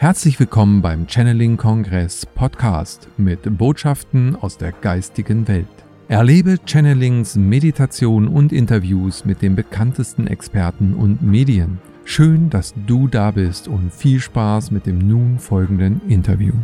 Herzlich willkommen beim Channeling Kongress Podcast mit Botschaften aus der geistigen Welt. Erlebe Channelings, Meditation und Interviews mit den bekanntesten Experten und Medien. Schön, dass du da bist und viel Spaß mit dem nun folgenden Interview.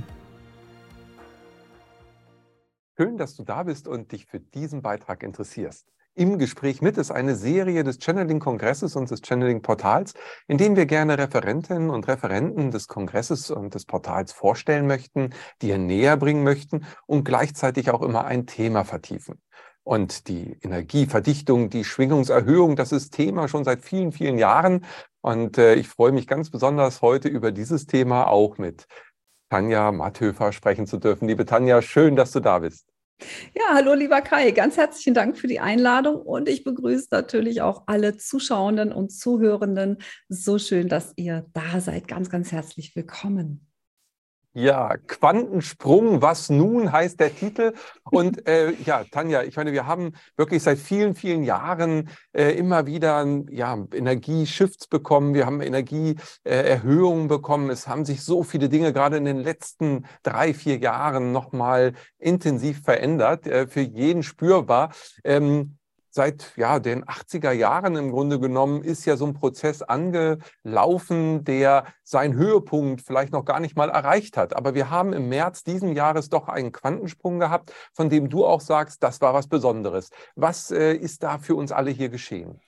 Schön, dass du da bist und dich für diesen Beitrag interessierst im Gespräch mit ist eine Serie des Channeling-Kongresses und des Channeling-Portals, in dem wir gerne Referentinnen und Referenten des Kongresses und des Portals vorstellen möchten, dir näher bringen möchten und gleichzeitig auch immer ein Thema vertiefen. Und die Energieverdichtung, die Schwingungserhöhung, das ist Thema schon seit vielen, vielen Jahren. Und äh, ich freue mich ganz besonders heute über dieses Thema auch mit Tanja Matthöfer sprechen zu dürfen. Liebe Tanja, schön, dass du da bist. Ja, hallo lieber Kai, ganz herzlichen Dank für die Einladung und ich begrüße natürlich auch alle Zuschauenden und Zuhörenden. So schön, dass ihr da seid. Ganz, ganz herzlich willkommen. Ja, Quantensprung, was nun heißt der Titel. Und äh, ja, Tanja, ich meine, wir haben wirklich seit vielen, vielen Jahren äh, immer wieder ja, Energieshifts bekommen. Wir haben Energieerhöhungen bekommen. Es haben sich so viele Dinge gerade in den letzten drei, vier Jahren nochmal intensiv verändert, äh, für jeden spürbar. Ähm, seit ja, den 80er Jahren im Grunde genommen ist ja so ein Prozess angelaufen, der seinen Höhepunkt vielleicht noch gar nicht mal erreicht hat. Aber wir haben im März diesen Jahres doch einen Quantensprung gehabt, von dem du auch sagst, das war was Besonderes. Was äh, ist da für uns alle hier geschehen?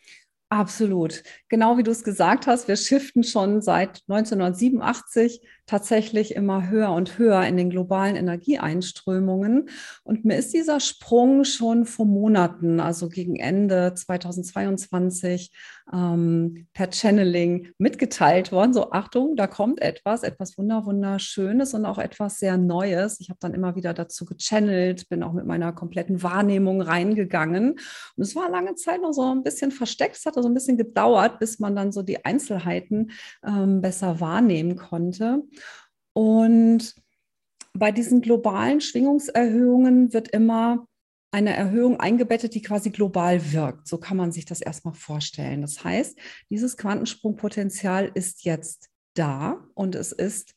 Absolut. Genau wie du es gesagt hast, wir shiften schon seit 1987 tatsächlich immer höher und höher in den globalen Energieeinströmungen. Und mir ist dieser Sprung schon vor Monaten, also gegen Ende 2022, ähm, per Channeling mitgeteilt worden. So, Achtung, da kommt etwas, etwas wunder wunderschönes und auch etwas sehr Neues. Ich habe dann immer wieder dazu gechannelt, bin auch mit meiner kompletten Wahrnehmung reingegangen. Und es war lange Zeit noch so ein bisschen versteckt. Es hat so ein bisschen gedauert, bis man dann so die Einzelheiten ähm, besser wahrnehmen konnte. Und bei diesen globalen Schwingungserhöhungen wird immer eine Erhöhung eingebettet, die quasi global wirkt. So kann man sich das erstmal vorstellen. Das heißt, dieses Quantensprungpotenzial ist jetzt da und es ist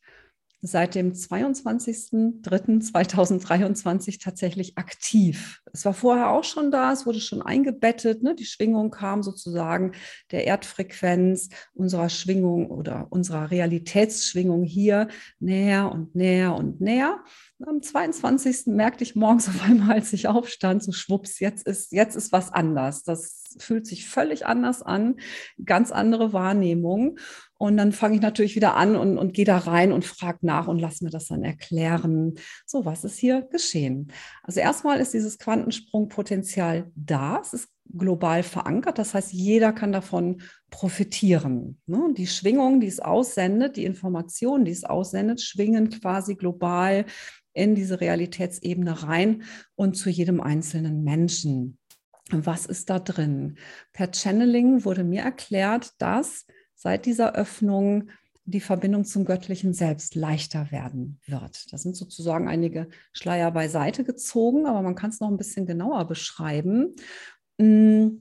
seit dem 22.03.2023 tatsächlich aktiv. Es war vorher auch schon da, es wurde schon eingebettet, ne? die Schwingung kam sozusagen der Erdfrequenz unserer Schwingung oder unserer Realitätsschwingung hier näher und näher und näher. Am 22. merkte ich morgens auf einmal, als ich aufstand, so schwupps, jetzt ist, jetzt ist was anders. Das fühlt sich völlig anders an, ganz andere Wahrnehmung. Und dann fange ich natürlich wieder an und, und gehe da rein und frage nach und lasse mir das dann erklären. So, was ist hier geschehen? Also erstmal ist dieses Quantensprungpotenzial da. Es ist global verankert. Das heißt, jeder kann davon profitieren. Ne? Die Schwingung, die es aussendet, die Informationen, die es aussendet, schwingen quasi global in diese Realitätsebene rein und zu jedem einzelnen Menschen. Was ist da drin? Per Channeling wurde mir erklärt, dass seit dieser Öffnung die Verbindung zum göttlichen Selbst leichter werden wird. Das sind sozusagen einige Schleier beiseite gezogen, aber man kann es noch ein bisschen genauer beschreiben. Hm,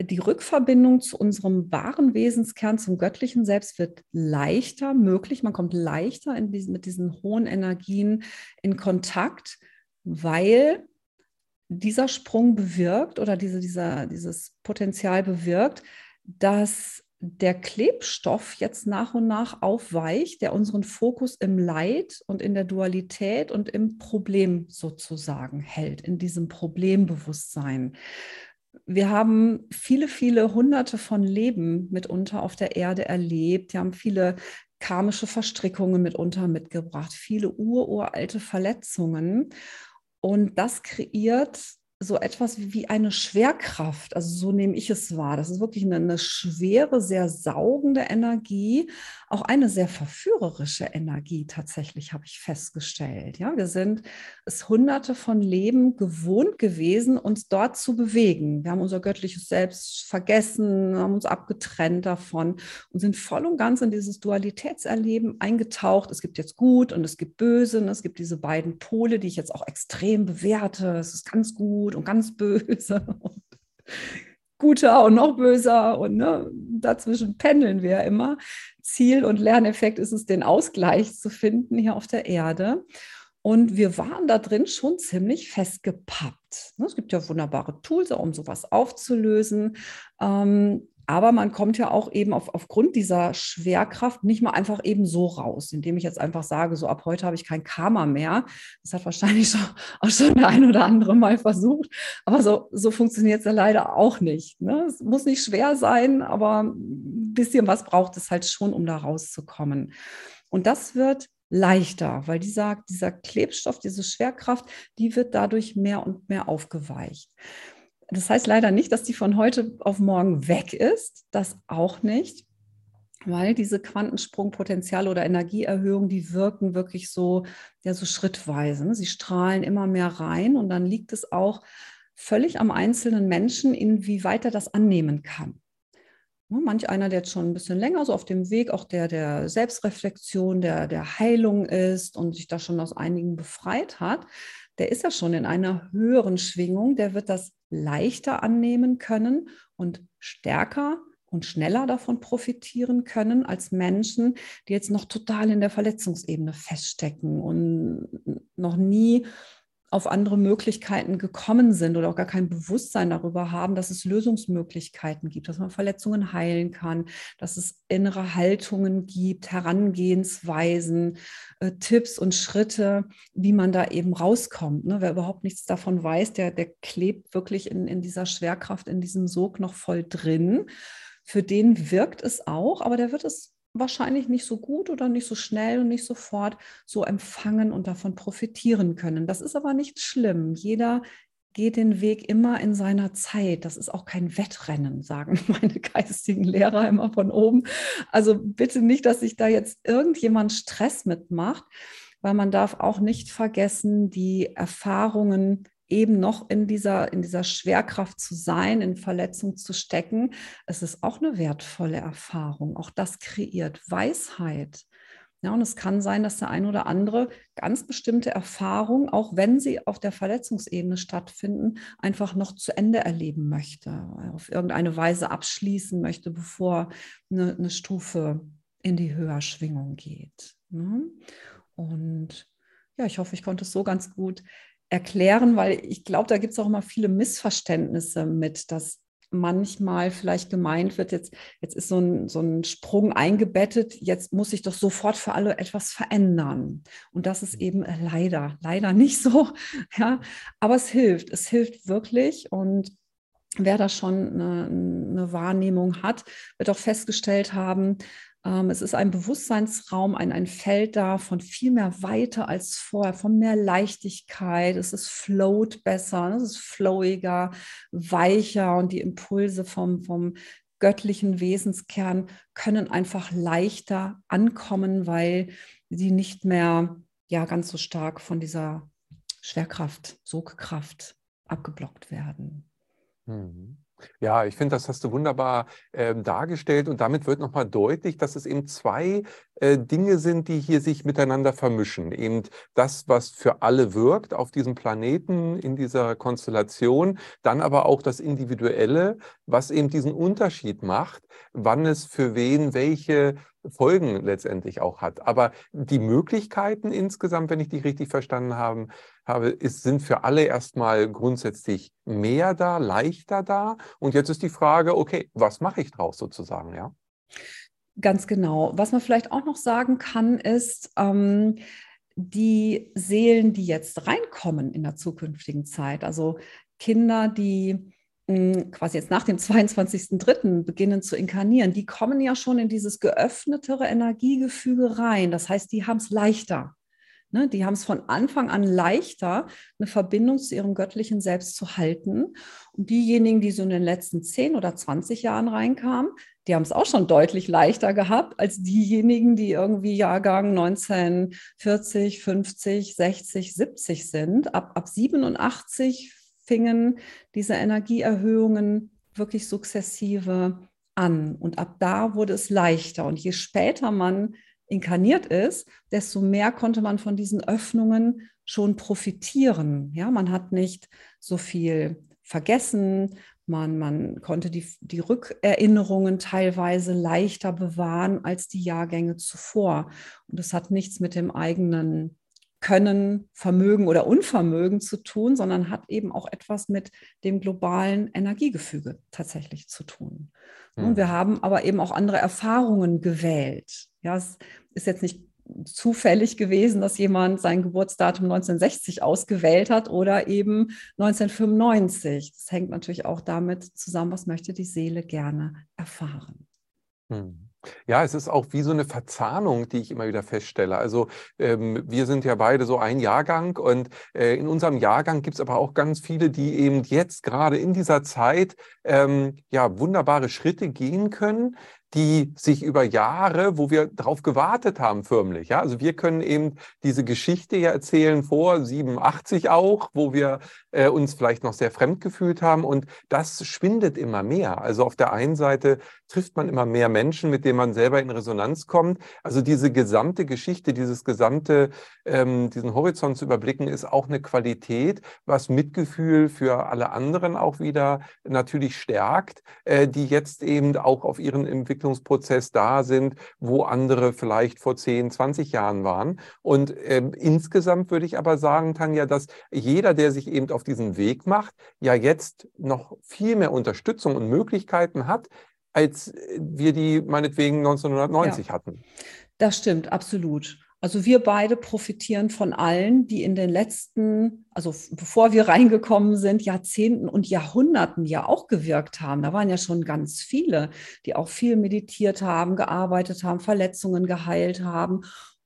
die Rückverbindung zu unserem wahren Wesenskern, zum göttlichen Selbst wird leichter möglich. Man kommt leichter diesen, mit diesen hohen Energien in Kontakt, weil dieser Sprung bewirkt oder diese, dieser, dieses Potenzial bewirkt, dass der Klebstoff jetzt nach und nach aufweicht, der unseren Fokus im Leid und in der Dualität und im Problem sozusagen hält, in diesem Problembewusstsein wir haben viele, viele hunderte von Leben mitunter auf der Erde erlebt. Wir haben viele karmische Verstrickungen mitunter mitgebracht, viele ururalte Verletzungen. Und das kreiert so etwas wie eine Schwerkraft. Also so nehme ich es wahr. Das ist wirklich eine, eine, schwere, sehr saugende Energie, auch eine sehr verführerische Energie tatsächlich, habe ich festgestellt. Ja, wir sind es hunderte von Leben gewohnt gewesen, uns dort zu bewegen. Wir haben unser göttliches Selbst vergessen, haben uns abgetrennt davon und sind voll und ganz in dieses Dualitätserleben eingetaucht. Es gibt jetzt gut und es gibt böse. Und es gibt diese beiden Pole, die ich jetzt auch extrem bewerte. Es ist ganz gut und ganz böse und guter und noch böser und ne, dazwischen pendeln wir immer Ziel und Lerneffekt ist es, den Ausgleich zu finden hier auf der Erde. Und wir waren da drin schon ziemlich festgepappt. Ne, es gibt ja wunderbare Tools, um sowas aufzulösen. Ähm, aber man kommt ja auch eben auf, aufgrund dieser Schwerkraft nicht mal einfach eben so raus, indem ich jetzt einfach sage, so ab heute habe ich kein Karma mehr. Das hat wahrscheinlich schon, auch schon der ein oder andere mal versucht. Aber so, so funktioniert es ja leider auch nicht. Ne? Es muss nicht schwer sein, aber ein bisschen was braucht es halt schon, um da rauszukommen. Und das wird leichter, weil dieser, dieser Klebstoff, diese Schwerkraft, die wird dadurch mehr und mehr aufgeweicht. Das heißt leider nicht, dass die von heute auf morgen weg ist, das auch nicht, weil diese Quantensprungpotenziale oder Energieerhöhung, die wirken wirklich so, ja, so schrittweise. Ne? Sie strahlen immer mehr rein und dann liegt es auch völlig am einzelnen Menschen, inwieweit er das annehmen kann. Ne, manch einer, der jetzt schon ein bisschen länger so auf dem Weg auch der, der Selbstreflexion, der, der Heilung ist und sich da schon aus einigen befreit hat, der ist ja schon in einer höheren Schwingung, der wird das leichter annehmen können und stärker und schneller davon profitieren können als Menschen, die jetzt noch total in der Verletzungsebene feststecken und noch nie auf andere Möglichkeiten gekommen sind oder auch gar kein Bewusstsein darüber haben, dass es Lösungsmöglichkeiten gibt, dass man Verletzungen heilen kann, dass es innere Haltungen gibt, Herangehensweisen, äh, Tipps und Schritte, wie man da eben rauskommt. Ne? Wer überhaupt nichts davon weiß, der, der klebt wirklich in, in dieser Schwerkraft, in diesem Sog noch voll drin. Für den wirkt es auch, aber der wird es wahrscheinlich nicht so gut oder nicht so schnell und nicht sofort so empfangen und davon profitieren können. Das ist aber nicht schlimm. Jeder geht den Weg immer in seiner Zeit. Das ist auch kein Wettrennen, sagen meine geistigen Lehrer immer von oben. Also bitte nicht, dass sich da jetzt irgendjemand Stress mitmacht, weil man darf auch nicht vergessen, die Erfahrungen eben noch in dieser, in dieser Schwerkraft zu sein, in Verletzung zu stecken, es ist auch eine wertvolle Erfahrung. Auch das kreiert Weisheit. Ja, und es kann sein, dass der ein oder andere ganz bestimmte Erfahrungen, auch wenn sie auf der Verletzungsebene stattfinden, einfach noch zu Ende erleben möchte, auf irgendeine Weise abschließen möchte, bevor eine, eine Stufe in die Höherschwingung geht. Ne? Und ja, ich hoffe, ich konnte es so ganz gut erklären, weil ich glaube, da gibt es auch immer viele Missverständnisse mit, dass manchmal vielleicht gemeint wird, jetzt, jetzt ist so ein, so ein Sprung eingebettet, jetzt muss ich doch sofort für alle etwas verändern. Und das ist eben leider, leider nicht so. Ja, aber es hilft, es hilft wirklich. Und wer da schon eine, eine Wahrnehmung hat, wird auch festgestellt haben, es ist ein Bewusstseinsraum, ein, ein Feld da von viel mehr Weite als vorher, von mehr Leichtigkeit. Es ist float besser, es ist flowiger, weicher und die Impulse vom, vom göttlichen Wesenskern können einfach leichter ankommen, weil sie nicht mehr ja, ganz so stark von dieser Schwerkraft, Sogkraft abgeblockt werden. Mhm. Ja, ich finde, das hast du wunderbar äh, dargestellt und damit wird nochmal deutlich, dass es eben zwei äh, Dinge sind, die hier sich miteinander vermischen. Eben das, was für alle wirkt auf diesem Planeten, in dieser Konstellation, dann aber auch das Individuelle, was eben diesen Unterschied macht, wann es für wen welche Folgen letztendlich auch hat. Aber die Möglichkeiten insgesamt, wenn ich dich richtig verstanden habe, habe ist, sind für alle erstmal grundsätzlich mehr da, leichter da. Und jetzt ist die Frage, okay, was mache ich draus sozusagen, ja? Ganz genau. Was man vielleicht auch noch sagen kann, ist, ähm, die Seelen, die jetzt reinkommen in der zukünftigen Zeit, also Kinder, die quasi jetzt nach dem 22.03. beginnen zu inkarnieren, die kommen ja schon in dieses geöffnetere Energiegefüge rein. Das heißt, die haben es leichter. Ne? Die haben es von Anfang an leichter, eine Verbindung zu ihrem göttlichen Selbst zu halten. Und diejenigen, die so in den letzten 10 oder 20 Jahren reinkamen, die haben es auch schon deutlich leichter gehabt als diejenigen, die irgendwie Jahrgang 1940, 50, 60, 70 sind. Ab, ab 87 fingen diese Energieerhöhungen wirklich sukzessive an. Und ab da wurde es leichter. Und je später man inkarniert ist, desto mehr konnte man von diesen Öffnungen schon profitieren. Ja, man hat nicht so viel vergessen, Man, man konnte die, die Rückerinnerungen teilweise leichter bewahren als die Jahrgänge zuvor. Und das hat nichts mit dem eigenen Können, Vermögen oder Unvermögen zu tun, sondern hat eben auch etwas mit dem globalen Energiegefüge tatsächlich zu tun. Hm. Und wir haben aber eben auch andere Erfahrungen gewählt. Ja, es ist jetzt nicht zufällig gewesen, dass jemand sein Geburtsdatum 1960 ausgewählt hat oder eben 1995. Das hängt natürlich auch damit zusammen, was möchte die Seele gerne erfahren. Hm. Ja, es ist auch wie so eine Verzahnung, die ich immer wieder feststelle. Also ähm, wir sind ja beide so ein Jahrgang und äh, in unserem Jahrgang gibt es aber auch ganz viele, die eben jetzt gerade in dieser Zeit ähm, ja wunderbare Schritte gehen können, die sich über Jahre, wo wir darauf gewartet haben, förmlich. Ja? Also wir können eben diese Geschichte ja erzählen vor 87 auch, wo wir äh, uns vielleicht noch sehr fremd gefühlt haben. Und das schwindet immer mehr. Also auf der einen Seite trifft man immer mehr Menschen, mit denen man selber in Resonanz kommt. Also diese gesamte Geschichte, dieses gesamte, ähm, diesen Horizont zu überblicken, ist auch eine Qualität, was Mitgefühl für alle anderen auch wieder natürlich stärkt, äh, die jetzt eben auch auf ihren Entwicklungsprozess da sind, wo andere vielleicht vor 10, 20 Jahren waren. Und äh, insgesamt würde ich aber sagen, Tanja, dass jeder, der sich eben auf diesen Weg macht, ja jetzt noch viel mehr Unterstützung und Möglichkeiten hat, als wir die meinetwegen 1990 ja, hatten. Das stimmt, absolut. Also wir beide profitieren von allen, die in den letzten, also bevor wir reingekommen sind, Jahrzehnten und Jahrhunderten ja auch gewirkt haben. Da waren ja schon ganz viele, die auch viel meditiert haben, gearbeitet haben, Verletzungen geheilt haben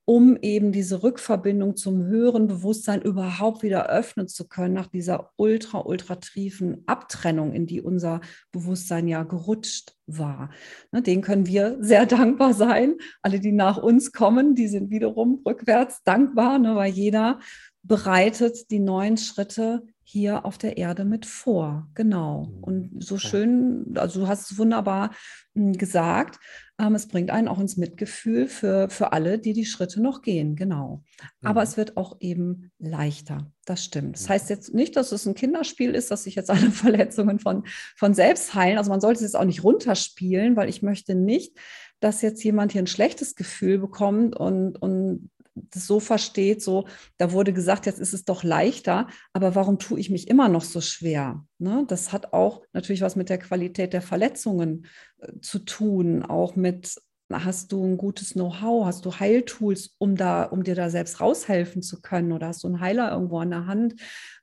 um eben diese Rückverbindung zum höheren Bewusstsein überhaupt wieder öffnen zu können nach dieser ultra, ultra tiefen Abtrennung, in die unser Bewusstsein ja gerutscht war. Ne, den können wir sehr dankbar sein. Alle, die nach uns kommen, die sind wiederum rückwärts dankbar, ne, weil jeder bereitet die neuen Schritte hier auf der Erde mit vor. Genau. Mhm. Und so schön, also du hast es wunderbar hm, gesagt, es bringt einen auch ins Mitgefühl für, für alle, die die Schritte noch gehen. Genau. Aber mhm. es wird auch eben leichter. Das stimmt. Das heißt jetzt nicht, dass es ein Kinderspiel ist, dass sich jetzt alle Verletzungen von, von selbst heilen. Also man sollte es jetzt auch nicht runterspielen, weil ich möchte nicht, dass jetzt jemand hier ein schlechtes Gefühl bekommt und, und das so versteht, so, da wurde gesagt, jetzt ist es doch leichter, aber warum tue ich mich immer noch so schwer? Ne? Das hat auch natürlich was mit der Qualität der Verletzungen äh, zu tun, auch mit Hast du ein gutes Know-how? Hast du Heiltools, um, da, um dir da selbst raushelfen zu können? Oder hast du einen Heiler irgendwo an der Hand,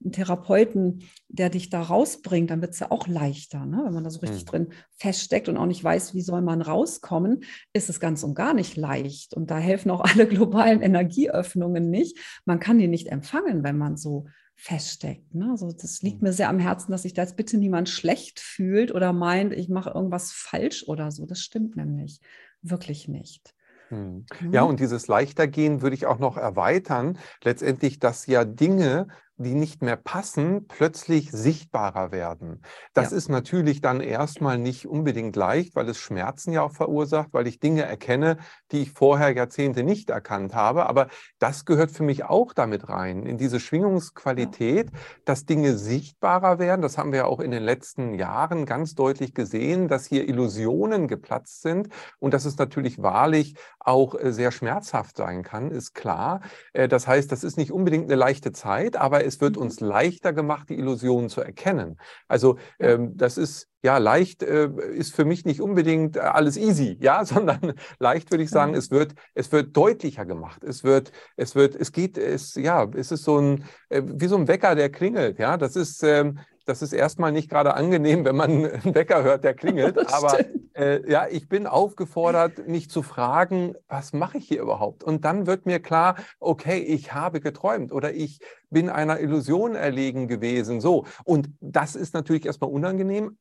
einen Therapeuten, der dich da rausbringt? Dann wird es ja auch leichter. Ne? Wenn man da so richtig mhm. drin feststeckt und auch nicht weiß, wie soll man rauskommen, ist es ganz und gar nicht leicht. Und da helfen auch alle globalen Energieöffnungen nicht. Man kann die nicht empfangen, wenn man so feststeckt. Ne? Also das liegt mhm. mir sehr am Herzen, dass sich da jetzt bitte niemand schlecht fühlt oder meint, ich mache irgendwas falsch oder so. Das stimmt nämlich wirklich nicht. Hm. Ja, und dieses Leichtergehen würde ich auch noch erweitern. Letztendlich, dass ja Dinge die nicht mehr passen, plötzlich sichtbarer werden. Das ja. ist natürlich dann erstmal nicht unbedingt leicht, weil es Schmerzen ja auch verursacht, weil ich Dinge erkenne, die ich vorher Jahrzehnte nicht erkannt habe. Aber das gehört für mich auch damit rein, in diese Schwingungsqualität, ja. dass Dinge sichtbarer werden. Das haben wir auch in den letzten Jahren ganz deutlich gesehen, dass hier Illusionen geplatzt sind und dass es natürlich wahrlich auch äh, sehr schmerzhaft sein kann, ist klar. Äh, das heißt, das ist nicht unbedingt eine leichte Zeit, aber es wird mhm. uns leichter gemacht, die Illusionen zu erkennen. Also ähm, das ist ja leicht äh, ist für mich nicht unbedingt äh, alles easy, ja, sondern leicht würde ich sagen, mhm. es wird es wird deutlicher gemacht. Es wird es wird es geht es ja, es ist so ein äh, wie so ein Wecker, der klingelt, ja. Das ist ähm, das ist erstmal nicht gerade angenehm, wenn man einen Wecker hört, der klingelt. Aber äh, ja, ich bin aufgefordert, mich zu fragen, was mache ich hier überhaupt? Und dann wird mir klar, okay, ich habe geträumt oder ich bin einer Illusion erlegen gewesen. So. Und das ist natürlich erstmal unangenehm,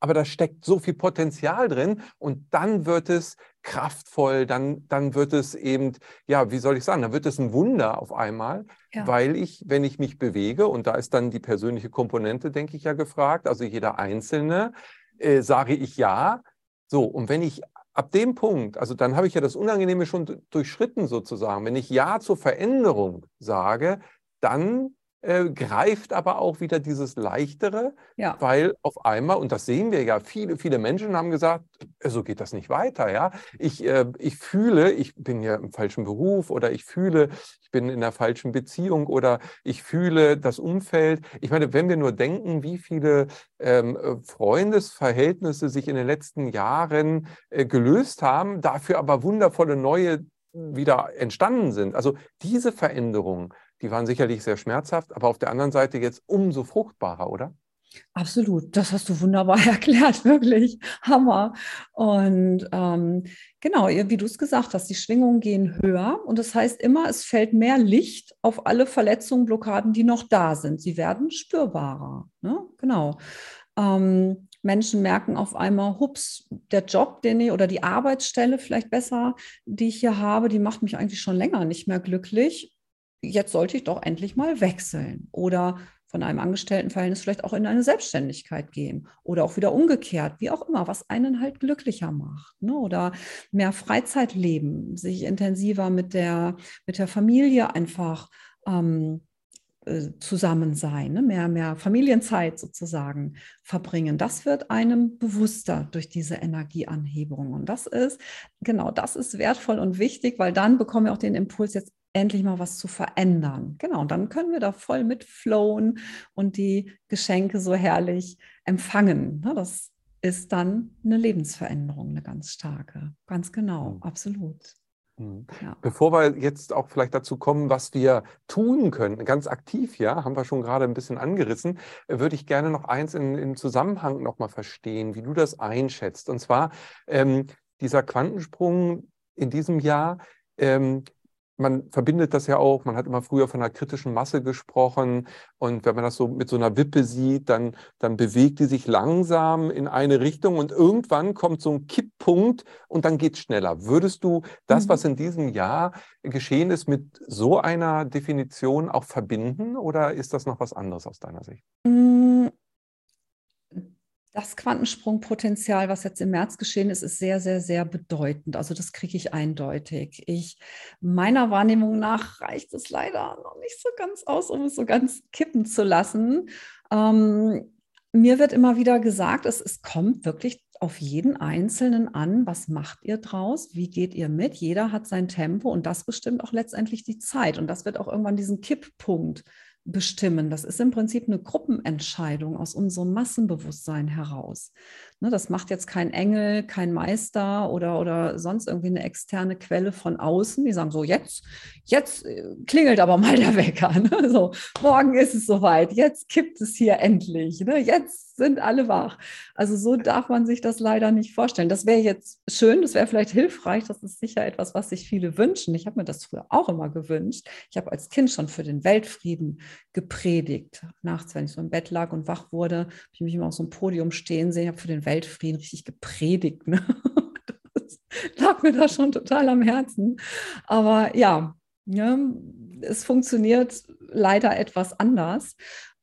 aber da steckt so viel Potenzial drin und dann wird es kraftvoll, dann, dann wird es eben, ja, wie soll ich sagen, dann wird es ein Wunder auf einmal, ja. weil ich, wenn ich mich bewege, und da ist dann die persönliche Komponente, denke ich ja gefragt, also jeder Einzelne, äh, sage ich ja. So, und wenn ich ab dem Punkt, also dann habe ich ja das Unangenehme schon durchschritten sozusagen, wenn ich Ja zur Veränderung sage, dann äh, greift aber auch wieder dieses Leichtere, Ja. weil auf einmal, und das sehen wir ja, viele, viele Menschen haben gesagt, äh, so geht das nicht weiter. Ja? Ich, äh, ich fühle, ich bin ja im falschen Beruf oder ich fühle, ich bin in der falschen Beziehung oder ich fühle das Umfeld. Ich meine, wenn wir nur denken, wie viele ähm, äh, Freundesverhältnisse sich in den letzten Jahren äh, gelöst haben, dafür aber wundervolle neue wieder entstanden sind. Also diese Veränderungen, die waren sicherlich sehr schmerzhaft, aber auf der anderen Seite jetzt umso fruchtbarer, oder? Absolut, das hast du wunderbar erklärt, wirklich Hammer. Und ähm, genau, wie du es gesagt hast, die Schwingungen gehen höher und das heißt immer, es fällt mehr Licht auf alle Verletzungen, Blockaden, die noch da sind. Sie werden spürbarer. Ne? Genau. Ähm, Menschen merken auf einmal, hups, der Job, den ich oder die Arbeitsstelle vielleicht besser, die ich hier habe, die macht mich eigentlich schon länger nicht mehr glücklich. Jetzt sollte ich doch endlich mal wechseln. Oder von einem Angestelltenverhältnis vielleicht auch in eine Selbstständigkeit gehen oder auch wieder umgekehrt, wie auch immer, was einen halt glücklicher macht. Ne? Oder mehr Freizeit leben, sich intensiver mit der, mit der Familie einfach ähm, äh, zusammen sein, ne? mehr, mehr Familienzeit sozusagen verbringen. Das wird einem bewusster durch diese Energieanhebung. Und das ist, genau, das ist wertvoll und wichtig, weil dann bekommen wir auch den Impuls, jetzt endlich mal was zu verändern. Genau, und dann können wir da voll mit flowen und die Geschenke so herrlich empfangen. Ne? Das ist dann eine Lebensveränderung, eine ganz starke. Ganz genau, absolut. Mhm. Ja. Bevor wir jetzt auch vielleicht dazu kommen, was wir tun können, ganz aktiv, ja, haben wir schon gerade ein bisschen angerissen, äh, würde ich gerne noch eins in, im Zusammenhang nochmal verstehen, wie du das einschätzt. Und zwar ähm, dieser Quantensprung in diesem Jahr, ähm, man verbindet das ja auch, man hat immer früher von einer kritischen Masse gesprochen und wenn man das so mit so einer Wippe sieht, dann, dann bewegt die sich langsam in eine Richtung und irgendwann kommt so ein Kipppunkt und dann geht es schneller. Würdest du das, was mhm. in diesem Jahr geschehen ist, mit so einer Definition auch verbinden oder ist das noch was anderes aus deiner Sicht? Das Quantensprungpotenzial, was jetzt im März geschehen ist, ist sehr, sehr, sehr bedeutend. Also das kriege ich eindeutig. Ich, meiner Wahrnehmung nach reicht es leider noch nicht so ganz aus, um es so ganz kippen zu lassen. Ähm, mir wird immer wieder gesagt, es, es kommt wirklich auf jeden Einzelnen an, was macht ihr draus, wie geht ihr mit, jeder hat sein Tempo und das bestimmt auch letztendlich die Zeit und das wird auch irgendwann diesen Kipppunkt bestimmen. Das ist im Prinzip eine Gruppenentscheidung aus unserem Massenbewusstsein heraus. Ne, das macht jetzt kein Engel, kein Meister oder, oder sonst irgendwie eine externe Quelle von außen, die sagen so, jetzt, jetzt äh, klingelt aber mal der Wecker. Ne? So, morgen ist es soweit, jetzt kippt es hier endlich, ne? jetzt sind alle wach. Also so darf man sich das leider nicht vorstellen. Das wäre jetzt schön, das wäre vielleicht hilfreich, das ist sicher etwas, was sich viele wünschen. Ich habe mir das früher auch immer gewünscht. Ich habe als Kind schon für den Weltfrieden gepredigt. Nachts, wenn ich so im Bett lag und wach wurde, habe ich mich immer auf so einem Podium stehen sehen, habe für den Weltfrieden richtig gepredigt. Ne? Das lag mir da schon total am Herzen. Aber ja, ja, es funktioniert leider etwas anders.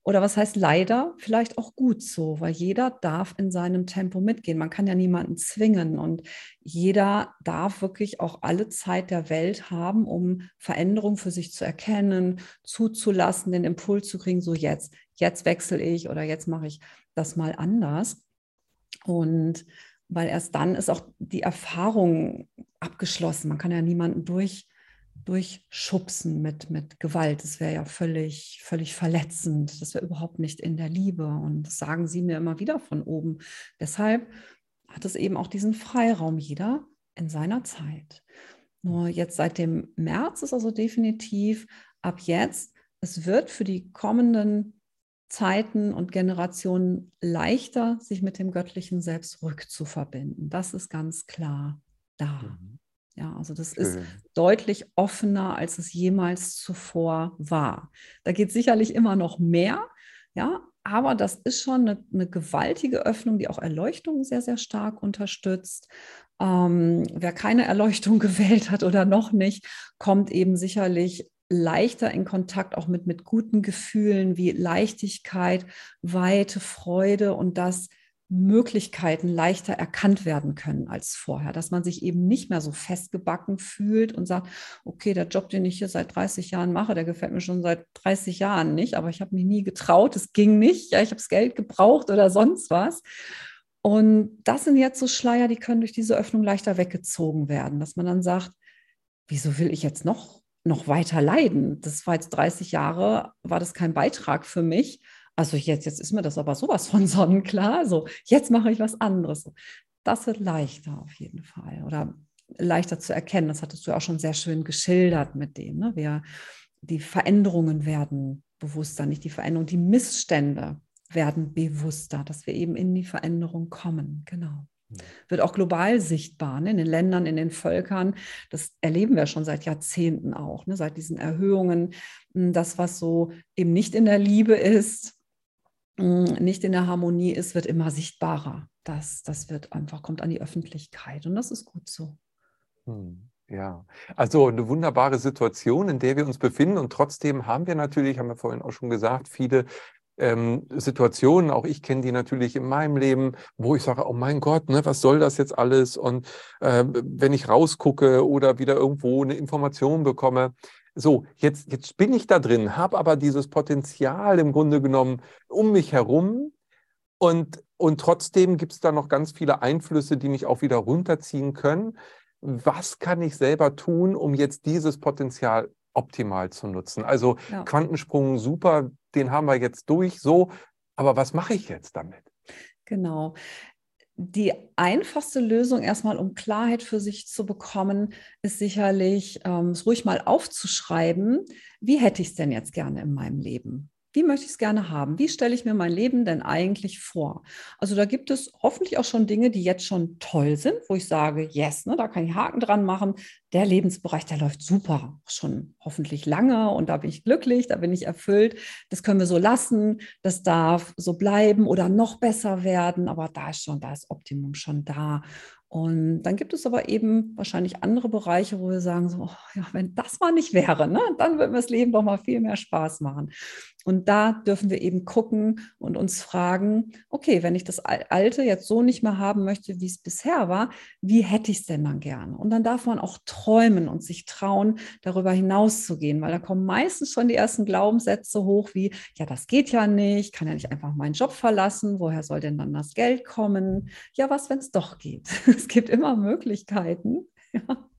Oder was heißt leider? Vielleicht auch gut so, weil jeder darf in seinem Tempo mitgehen. Man kann ja niemanden zwingen und jeder darf wirklich auch alle Zeit der Welt haben, um Veränderungen für sich zu erkennen, zuzulassen, den Impuls zu kriegen, so jetzt, jetzt wechsle ich oder jetzt mache ich das mal anders. Und weil erst dann ist auch die Erfahrung abgeschlossen. Man kann ja niemanden durch, durchschubsen mit, mit Gewalt. Das wäre ja völlig, völlig verletzend. Das wäre überhaupt nicht in der Liebe. Und das sagen sie mir immer wieder von oben. Deshalb hat es eben auch diesen Freiraum, jeder in seiner Zeit. Nur jetzt seit dem März ist also definitiv ab jetzt, es wird für die kommenden Zeiten und Generationen leichter, sich mit dem göttlichen Selbst rückzuverbinden. Das ist ganz klar da. Mhm. Ja, also das Schön. ist deutlich offener, als es jemals zuvor war. Da geht sicherlich immer noch mehr, ja, aber das ist schon eine, eine gewaltige Öffnung, die auch Erleuchtung sehr, sehr stark unterstützt. Ähm, wer keine Erleuchtung gewählt hat oder noch nicht, kommt eben sicherlich leichter in Kontakt auch mit, mit guten Gefühlen wie Leichtigkeit, Weite, Freude und das Möglichkeiten leichter erkannt werden können als vorher, dass man sich eben nicht mehr so festgebacken fühlt und sagt, okay, der Job, den ich hier seit 30 Jahren mache, der gefällt mir schon seit 30 Jahren nicht, aber ich habe mich nie getraut, es ging nicht, ja, ich habe das Geld gebraucht oder sonst was. Und das sind jetzt so Schleier, die können durch diese Öffnung leichter weggezogen werden, dass man dann sagt, wieso will ich jetzt noch noch weiter leiden? Das war jetzt 30 Jahre, war das kein Beitrag für mich also jetzt, jetzt ist mir das aber sowas von sonnenklar. So, jetzt mache ich was anderes. Das wird leichter auf jeden Fall oder leichter zu erkennen. Das hattest du auch schon sehr schön geschildert mit dem. Ne? Wir, die Veränderungen werden bewusster, nicht die Veränderung, die Missstände werden bewusster, dass wir eben in die Veränderung kommen. Genau. Wird auch global sichtbar, ne? in den Ländern, in den Völkern. Das erleben wir schon seit Jahrzehnten auch, ne? seit diesen Erhöhungen. Das, was so eben nicht in der Liebe ist, nicht in der Harmonie ist, wird immer sichtbarer. Das, das wird einfach, kommt an die Öffentlichkeit und das ist gut so. Hm, ja, also eine wunderbare Situation, in der wir uns befinden und trotzdem haben wir natürlich, haben wir vorhin auch schon gesagt, viele ähm, Situationen, auch ich kenne die natürlich in meinem Leben, wo ich sage, oh mein Gott, ne, was soll das jetzt alles? Und äh, wenn ich rausgucke oder wieder irgendwo eine Information bekomme, so, jetzt, jetzt bin ich da drin, habe aber dieses Potenzial im Grunde genommen um mich herum und, und trotzdem gibt es da noch ganz viele Einflüsse, die mich auch wieder runterziehen können. Was kann ich selber tun, um jetzt dieses Potenzial optimal zu nutzen? Also ja. Quantensprung, super, den haben wir jetzt durch, so, aber was mache ich jetzt damit? Genau die einfachste Lösung erstmal, um Klarheit für sich zu bekommen, ist sicherlich, ähm, es ruhig mal aufzuschreiben, wie hätte ich es denn jetzt gerne in meinem Leben? Wie möchte ich es gerne haben? Wie stelle ich mir mein Leben denn eigentlich vor? Also da gibt es hoffentlich auch schon Dinge, die jetzt schon toll sind, wo ich sage, yes, ne, da kann ich Haken dran machen. Der Lebensbereich, der läuft super, schon hoffentlich lange und da bin ich glücklich, da bin ich erfüllt. Das können wir so lassen, das darf so bleiben oder noch besser werden, aber da ist schon, da ist Optimum schon da. Und dann gibt es aber eben wahrscheinlich andere Bereiche, wo wir sagen, so, oh, ja, wenn das mal nicht wäre, ne, dann würde mir das Leben doch mal viel mehr Spaß machen. Und da dürfen wir eben gucken und uns fragen, okay, wenn ich das Alte jetzt so nicht mehr haben möchte, wie es bisher war, wie hätte ich es denn dann gerne? Und dann darf man auch träumen und sich trauen, darüber hinauszugehen, weil da kommen meistens schon die ersten Glaubenssätze hoch, wie, ja, das geht ja nicht, kann ja nicht einfach meinen Job verlassen, woher soll denn dann das Geld kommen? Ja, was, wenn es doch geht? es gibt immer Möglichkeiten. Ja.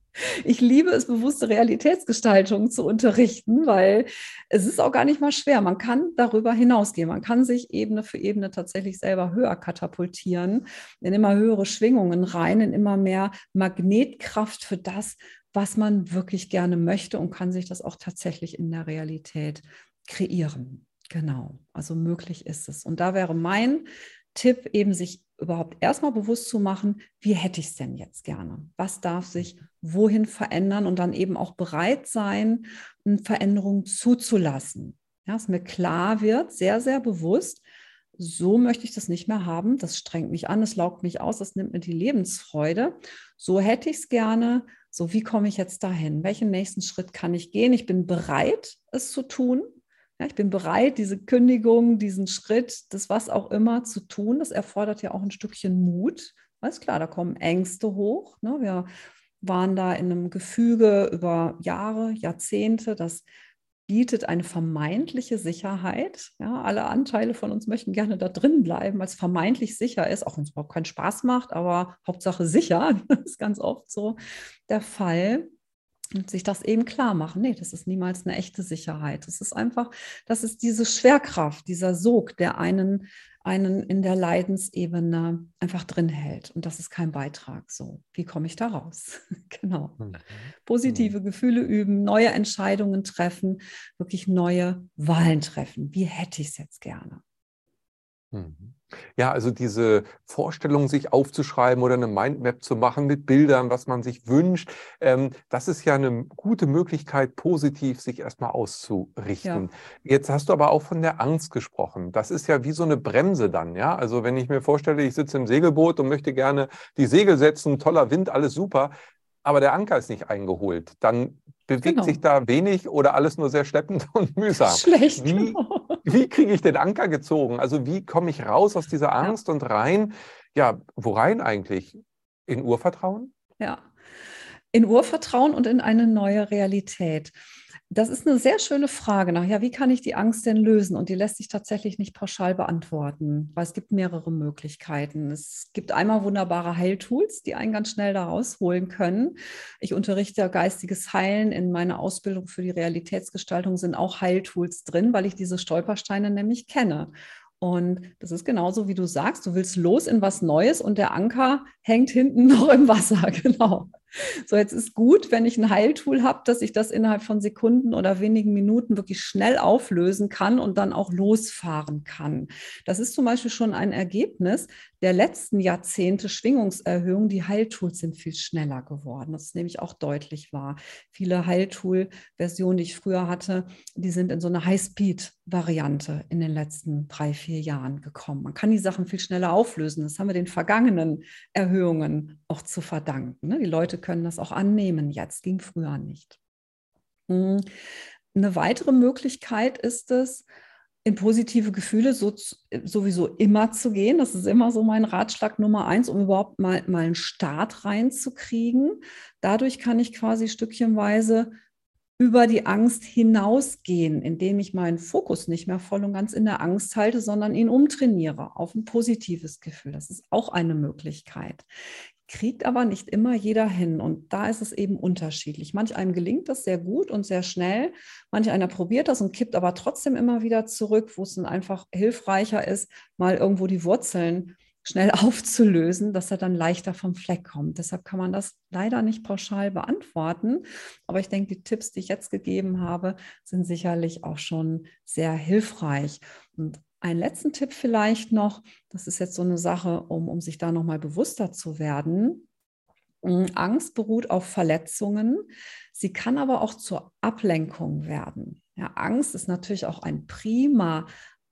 Ich liebe es, bewusste Realitätsgestaltung zu unterrichten, weil es ist auch gar nicht mal schwer. Man kann darüber hinausgehen. Man kann sich Ebene für Ebene tatsächlich selber höher katapultieren, in immer höhere Schwingungen rein, in immer mehr Magnetkraft für das, was man wirklich gerne möchte und kann sich das auch tatsächlich in der Realität kreieren. Genau, also möglich ist es. Und da wäre mein Tipp, eben sich überhaupt erstmal bewusst zu machen, wie hätte ich es denn jetzt gerne? Was darf sich wohin verändern und dann eben auch bereit sein, Veränderungen zuzulassen. Ja, dass mir klar wird, sehr, sehr bewusst, so möchte ich das nicht mehr haben, das strengt mich an, das laugt mich aus, das nimmt mir die Lebensfreude. So hätte ich es gerne. So, wie komme ich jetzt dahin? Welchen nächsten Schritt kann ich gehen? Ich bin bereit, es zu tun. Ja, ich bin bereit, diese Kündigung, diesen Schritt, das was auch immer zu tun. Das erfordert ja auch ein Stückchen Mut. Alles klar, da kommen Ängste hoch. Ne? Wir waren da in einem Gefüge über Jahre, Jahrzehnte. Das bietet eine vermeintliche Sicherheit. Ja, alle Anteile von uns möchten gerne da drin bleiben, weil es vermeintlich sicher ist, auch wenn es überhaupt keinen Spaß macht, aber Hauptsache sicher. Das ist ganz oft so der Fall und sich das eben klar machen. Nee, das ist niemals eine echte Sicherheit. Das ist einfach, das ist diese Schwerkraft, dieser Sog, der einen, einen in der Leidensebene einfach drin hält. Und das ist kein Beitrag. So, wie komme ich da raus? genau. Mhm. Positive mhm. Gefühle üben, neue Entscheidungen treffen, wirklich neue Wahlen treffen. Wie hätte ich es jetzt gerne? Mhm. Ja, also diese Vorstellung, sich aufzuschreiben oder eine Mindmap zu machen mit Bildern, was man sich wünscht, ähm, das ist ja eine gute Möglichkeit, positiv sich erstmal auszurichten. Ja. Jetzt hast du aber auch von der Angst gesprochen. Das ist ja wie so eine Bremse dann, ja. Also wenn ich mir vorstelle, ich sitze im Segelboot und möchte gerne die Segel setzen, toller Wind, alles super, aber der Anker ist nicht eingeholt, dann bewegt genau. sich da wenig oder alles nur sehr schleppend und mühsam. Schlecht. Wie, genau. Wie kriege ich den Anker gezogen? Also wie komme ich raus aus dieser Angst ja. und rein? Ja, wo rein eigentlich? In Urvertrauen? Ja, in Urvertrauen und in eine neue Realität. Das ist eine sehr schöne Frage nach, ja, wie kann ich die Angst denn lösen? Und die lässt sich tatsächlich nicht pauschal beantworten, weil es gibt mehrere Möglichkeiten. Es gibt einmal wunderbare Heiltools, die einen ganz schnell da rausholen können. Ich unterrichte geistiges Heilen. In meiner Ausbildung für die Realitätsgestaltung sind auch Heiltools drin, weil ich diese Stolpersteine nämlich kenne. Und das ist genauso, wie du sagst, du willst los in was Neues und der Anker hängt hinten noch im Wasser, genau. So, jetzt ist gut, wenn ich ein Heiltool habe, dass ich das innerhalb von Sekunden oder wenigen Minuten wirklich schnell auflösen kann und dann auch losfahren kann. Das ist zum Beispiel schon ein Ergebnis der letzten Jahrzehnte Schwingungserhöhung. Die Heiltools sind viel schneller geworden. Das ist nämlich auch deutlich wahr. Viele Heiltool-Versionen, die ich früher hatte, die sind in so einer High-Speed-Variante in den letzten drei, vier Jahren gekommen. Man kann die Sachen viel schneller auflösen. Das haben wir den vergangenen Erhöhungen auch zu verdanken. Ne? Die Leute können das auch annehmen jetzt, ging früher nicht. Hm. Eine weitere Möglichkeit ist es, in positive Gefühle so, sowieso immer zu gehen. Das ist immer so mein Ratschlag Nummer eins, um überhaupt mal, mal einen Start reinzukriegen. Dadurch kann ich quasi stückchenweise über die Angst hinausgehen, indem ich meinen Fokus nicht mehr voll und ganz in der Angst halte, sondern ihn umtrainiere auf ein positives Gefühl. Das ist auch eine Möglichkeit kriegt aber nicht immer jeder hin. Und da ist es eben unterschiedlich. Manch einem gelingt das sehr gut und sehr schnell. Manch einer probiert das und kippt aber trotzdem immer wieder zurück, wo es dann einfach hilfreicher ist, mal irgendwo die Wurzeln schnell aufzulösen, dass er dann leichter vom Fleck kommt. Deshalb kann man das leider nicht pauschal beantworten. Aber ich denke, die Tipps, die ich jetzt gegeben habe, sind sicherlich auch schon sehr hilfreich. Und einen letzten Tipp vielleicht noch, das ist jetzt so eine Sache, um, um sich da nochmal bewusster zu werden. Mm, Angst beruht auf Verletzungen. Sie kann aber auch zur Ablenkung werden. Ja, Angst ist natürlich auch ein prima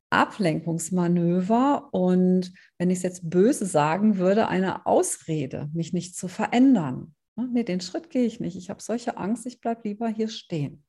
Ablenkungsmanöver und wenn ich es jetzt böse sagen würde, eine Ausrede, mich nicht zu verändern. Ne, nee, den Schritt gehe ich nicht. Ich habe solche Angst, ich bleibe lieber hier stehen.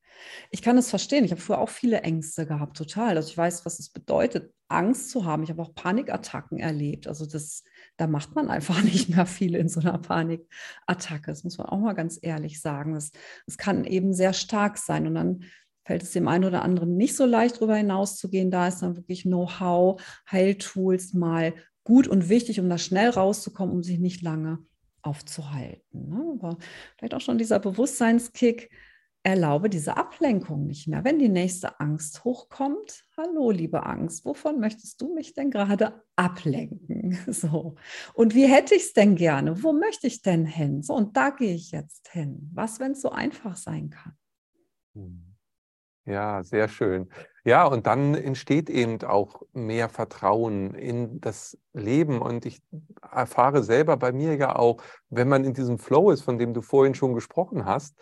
Ich kann es verstehen. Ich habe früher auch viele Ängste gehabt, total. Also ich weiß, was es bedeutet, Angst zu haben. Ich habe auch Panikattacken erlebt. Also das, da macht man einfach nicht mehr viel in so einer Panikattacke. Das muss man auch mal ganz ehrlich sagen. Es kann eben sehr stark sein und dann fällt es dem einen oder anderen nicht so leicht, darüber hinauszugehen. Da ist dann wirklich Know-how, Heiltools mal gut und wichtig, um da schnell rauszukommen, um sich nicht lange aufzuhalten. Ne? Aber vielleicht auch schon dieser Bewusstseinskick, erlaube diese Ablenkung nicht mehr. Wenn die nächste Angst hochkommt, hallo liebe Angst, wovon möchtest du mich denn gerade ablenken? So. Und wie hätte ich es denn gerne? Wo möchte ich denn hin? So, und da gehe ich jetzt hin. Was, wenn es so einfach sein kann? Hm. Ja, sehr schön. Ja, und dann entsteht eben auch mehr Vertrauen in das Leben. Und ich erfahre selber bei mir ja auch, wenn man in diesem Flow ist, von dem du vorhin schon gesprochen hast,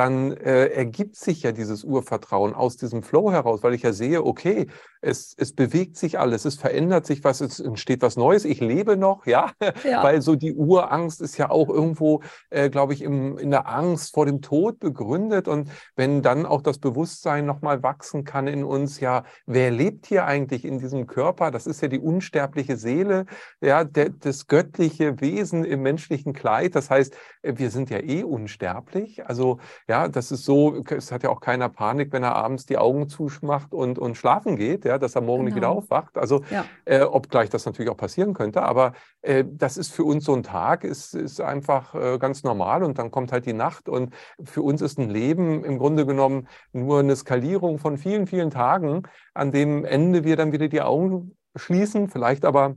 dann äh, ergibt sich ja dieses Urvertrauen aus diesem Flow heraus, weil ich ja sehe, okay, es, es bewegt sich alles, es verändert sich was, es entsteht was Neues, ich lebe noch, ja, ja. weil so die Urangst ist ja auch irgendwo, äh, glaube ich, im, in der Angst vor dem Tod begründet und wenn dann auch das Bewusstsein nochmal wachsen kann in uns, ja, wer lebt hier eigentlich in diesem Körper? Das ist ja die unsterbliche Seele, ja, der, das göttliche Wesen im menschlichen Kleid, das heißt, wir sind ja eh unsterblich, also ja, das ist so, es hat ja auch keiner Panik, wenn er abends die Augen zuschmacht und, und schlafen geht, ja, dass er morgen genau. nicht wieder genau. aufwacht. Also, ja. äh, obgleich das natürlich auch passieren könnte, aber äh, das ist für uns so ein Tag, ist, ist einfach äh, ganz normal und dann kommt halt die Nacht und für uns ist ein Leben im Grunde genommen nur eine Skalierung von vielen, vielen Tagen, an dem Ende wir dann wieder die Augen schließen, vielleicht aber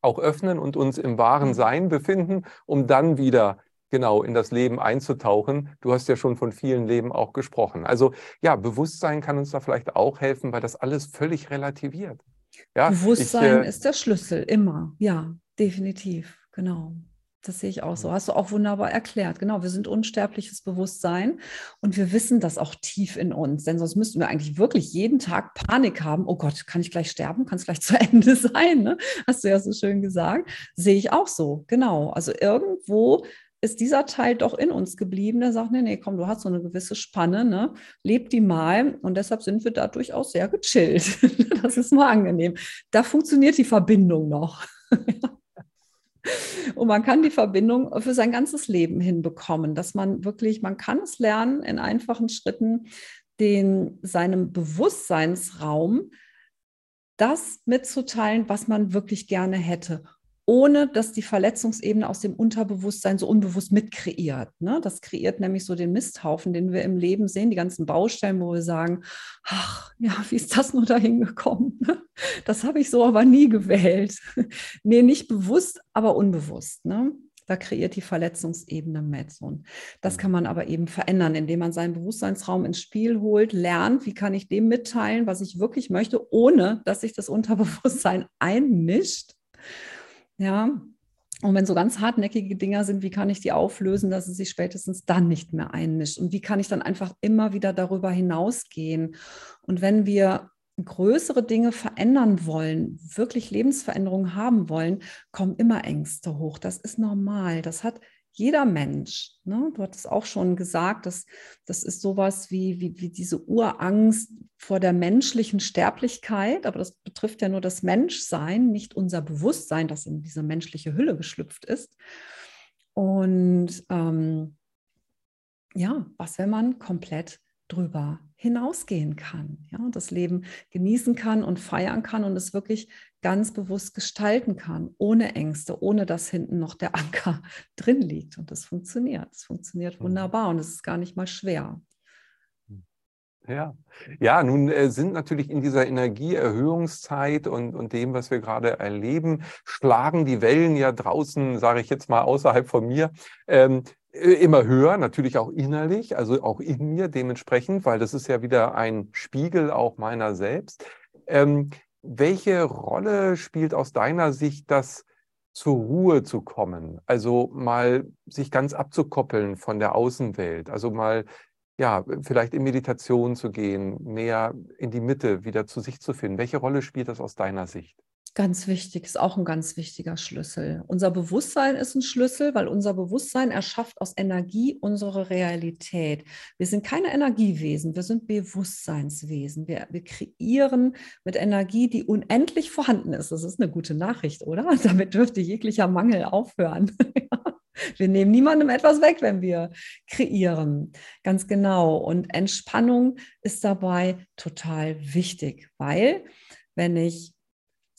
auch öffnen und uns im wahren. Sein befinden, um dann wieder genau in das Leben einzutauchen. Du hast ja schon von vielen Leben auch gesprochen. Also ja, Bewusstsein kann uns da vielleicht auch helfen, weil das alles völlig relativiert. Ja, Bewusstsein ich, äh, ist der Schlüssel, immer. Ja, definitiv, genau. Das sehe ich auch so. Hast du auch wunderbar erklärt. Genau, wir sind unsterbliches Bewusstsein und wir wissen das auch tief in uns. Denn sonst müssten wir eigentlich wirklich jeden Tag Panik haben. Oh Gott, kann ich gleich sterben? Kann es gleich zu Ende sein? Ne? Hast du ja so schön gesagt. Sehe ich auch so. Genau. Also irgendwo ist dieser Teil doch in uns geblieben, der sagt, nee, nee, komm, du hast so eine gewisse Spanne, ne? leb die mal. Und deshalb sind wir da durchaus sehr gechillt. das ist mal angenehm. Da funktioniert die Verbindung noch. Und man kann die Verbindung für sein ganzes Leben hinbekommen, dass man wirklich, man kann es lernen in einfachen Schritten, den seinem Bewusstseinsraum das mitzuteilen, was man wirklich gerne hätte ohne dass die Verletzungsebene aus dem Unterbewusstsein so unbewusst mitkreiert. Ne? Das kreiert nämlich so den Misthaufen, den wir im Leben sehen, die ganzen Baustellen, wo wir sagen, ach ja, wie ist das nur dahin gekommen? Das habe ich so aber nie gewählt. nee, nicht bewusst, aber unbewusst. Ne? Da kreiert die Verletzungsebene mit. Und das kann man aber eben verändern, indem man seinen Bewusstseinsraum ins Spiel holt, lernt, wie kann ich dem mitteilen, was ich wirklich möchte, ohne dass sich das Unterbewusstsein einmischt ja. Und wenn so ganz hartnäckige Dinger sind, wie kann ich die auflösen, dass es sich spätestens dann nicht mehr einmischt? Und wie kann ich dann einfach immer wieder darüber hinausgehen? Und wenn wir größere Dinge verändern wollen, wirklich Lebensveränderungen haben wollen, kommen immer Ängste hoch. Das ist normal. Das hat jeder Mensch, ne, du hattest auch schon gesagt, dass, das ist sowas wie, wie, wie diese Urangst vor der menschlichen Sterblichkeit, aber das betrifft ja nur das Menschsein, nicht unser Bewusstsein, das in diese menschliche Hülle geschlüpft ist. Und ähm, ja, was, wenn man komplett drüber hinausgehen kann, ja, das Leben genießen kann und feiern kann und es wirklich ganz bewusst gestalten kann, ohne Ängste, ohne dass hinten noch der Anker drin liegt. Und das funktioniert. Es funktioniert mhm. wunderbar und es ist gar nicht mal schwer. Ja, ja, nun äh, sind natürlich in dieser Energieerhöhungszeit und, und dem, was wir gerade erleben, schlagen die Wellen ja draußen, sage ich jetzt mal außerhalb von mir, ähm, äh, immer höher, natürlich auch innerlich, also auch in mir dementsprechend, weil das ist ja wieder ein Spiegel auch meiner selbst. Ähm, welche Rolle spielt aus deiner Sicht das, zur Ruhe zu kommen? Also mal sich ganz abzukoppeln von der Außenwelt, also mal ja, vielleicht in Meditation zu gehen, mehr in die Mitte wieder zu sich zu finden. Welche Rolle spielt das aus deiner Sicht? Ganz wichtig, ist auch ein ganz wichtiger Schlüssel. Unser Bewusstsein ist ein Schlüssel, weil unser Bewusstsein erschafft aus Energie unsere Realität. Wir sind keine Energiewesen, wir sind Bewusstseinswesen. Wir, wir kreieren mit Energie, die unendlich vorhanden ist. Das ist eine gute Nachricht, oder? Damit dürfte jeglicher Mangel aufhören. wir nehmen niemandem etwas weg, wenn wir kreieren. Ganz genau. Und Entspannung ist dabei total wichtig, weil wenn ich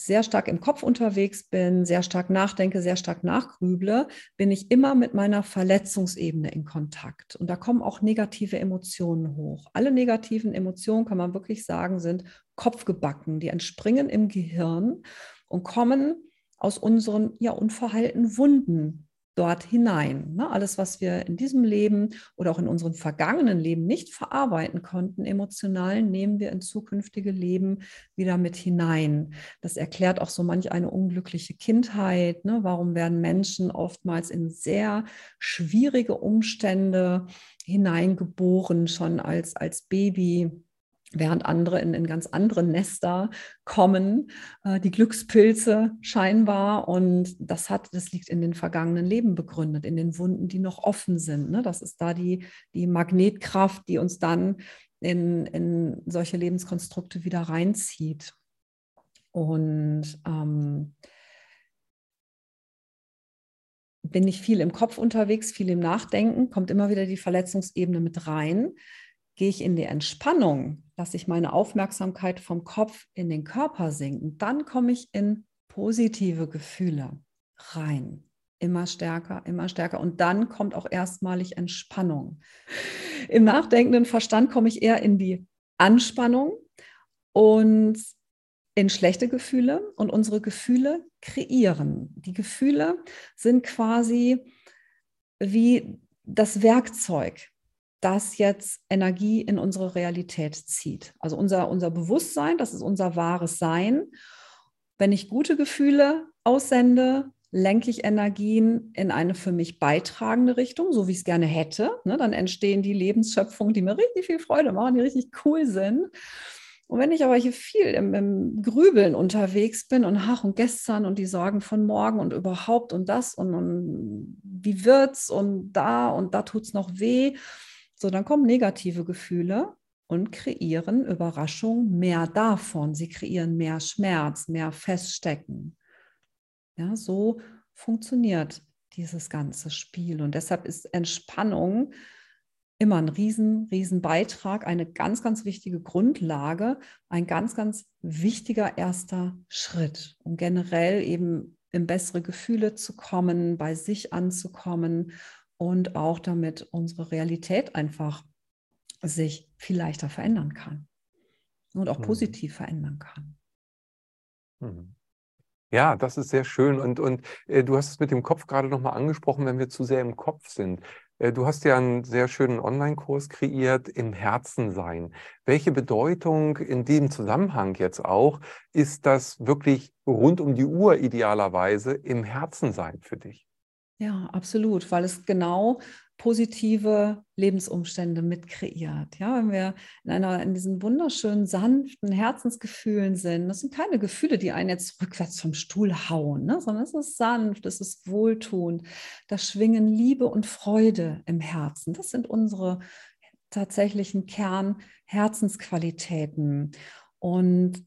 sehr stark im Kopf unterwegs bin, sehr stark nachdenke, sehr stark nachgrüble, bin ich immer mit meiner Verletzungsebene in Kontakt. Und da kommen auch negative Emotionen hoch. Alle negativen Emotionen, kann man wirklich sagen, sind kopfgebacken. Die entspringen im Gehirn und kommen aus unseren ja, unverheilten Wunden dort hinein. Ne? Alles, was wir in diesem Leben oder auch in unserem vergangenen Leben nicht verarbeiten konnten, emotional, nehmen wir in zukünftige Leben wieder mit hinein. Das erklärt auch so manch eine unglückliche Kindheit. Ne? Warum werden Menschen oftmals in sehr schwierige Umstände hineingeboren, schon als, als Baby? Während andere in, in ganz andere Nester kommen, äh, die Glückspilze scheinbar. Und das hat, das liegt in den vergangenen Leben begründet, in den Wunden, die noch offen sind. Ne? Das ist da die, die Magnetkraft, die uns dann in, in solche Lebenskonstrukte wieder reinzieht. Und ähm, bin ich viel im Kopf unterwegs, viel im Nachdenken, kommt immer wieder die Verletzungsebene mit rein. Gehe ich in die Entspannung, lasse ich meine Aufmerksamkeit vom Kopf in den Körper sinken, dann komme ich in positive Gefühle rein. Immer stärker, immer stärker. Und dann kommt auch erstmalig Entspannung. Im nachdenkenden Verstand komme ich eher in die Anspannung und in schlechte Gefühle. Und unsere Gefühle kreieren. Die Gefühle sind quasi wie das Werkzeug, das jetzt Energie in unsere Realität zieht. Also unser, unser Bewusstsein, das ist unser wahres Sein. Wenn ich gute Gefühle aussende, lenke ich Energien in eine für mich beitragende Richtung, so wie ich es gerne hätte. Ne, dann entstehen die Lebensschöpfungen, die mir richtig viel Freude machen, die richtig cool sind. Und wenn ich aber hier viel im, im, Grübeln unterwegs bin und ach und gestern und die Sorgen von morgen und überhaupt und das und, und wie wird's und da und da tut's noch weh, so dann kommen negative Gefühle und kreieren Überraschung mehr davon. Sie kreieren mehr Schmerz, mehr Feststecken. Ja, so funktioniert dieses ganze Spiel und deshalb ist Entspannung immer ein riesen, riesen Beitrag, eine ganz, ganz wichtige Grundlage, ein ganz, ganz wichtiger erster Schritt, um generell eben in bessere Gefühle zu kommen, bei sich anzukommen und auch damit unsere Realität einfach sich viel leichter verändern kann und auch mhm. positiv verändern kann. Mhm. Ja, das ist sehr schön. Und, und äh, du hast es mit dem Kopf gerade nochmal angesprochen, wenn wir zu sehr im Kopf sind. Äh, du hast ja einen sehr schönen Online-Kurs kreiert, im Herzen sein. Welche Bedeutung in dem Zusammenhang jetzt auch ist das wirklich rund um die Uhr idealerweise im Herzen sein für dich? Ja, absolut, weil es genau positive Lebensumstände mit kreiert. Ja, wenn wir in einer, in diesen wunderschönen, sanften Herzensgefühlen sind, das sind keine Gefühle, die einen jetzt rückwärts vom Stuhl hauen, ne? sondern es ist sanft, es ist wohltuend. Da schwingen Liebe und Freude im Herzen. Das sind unsere tatsächlichen Kern-Herzensqualitäten. Und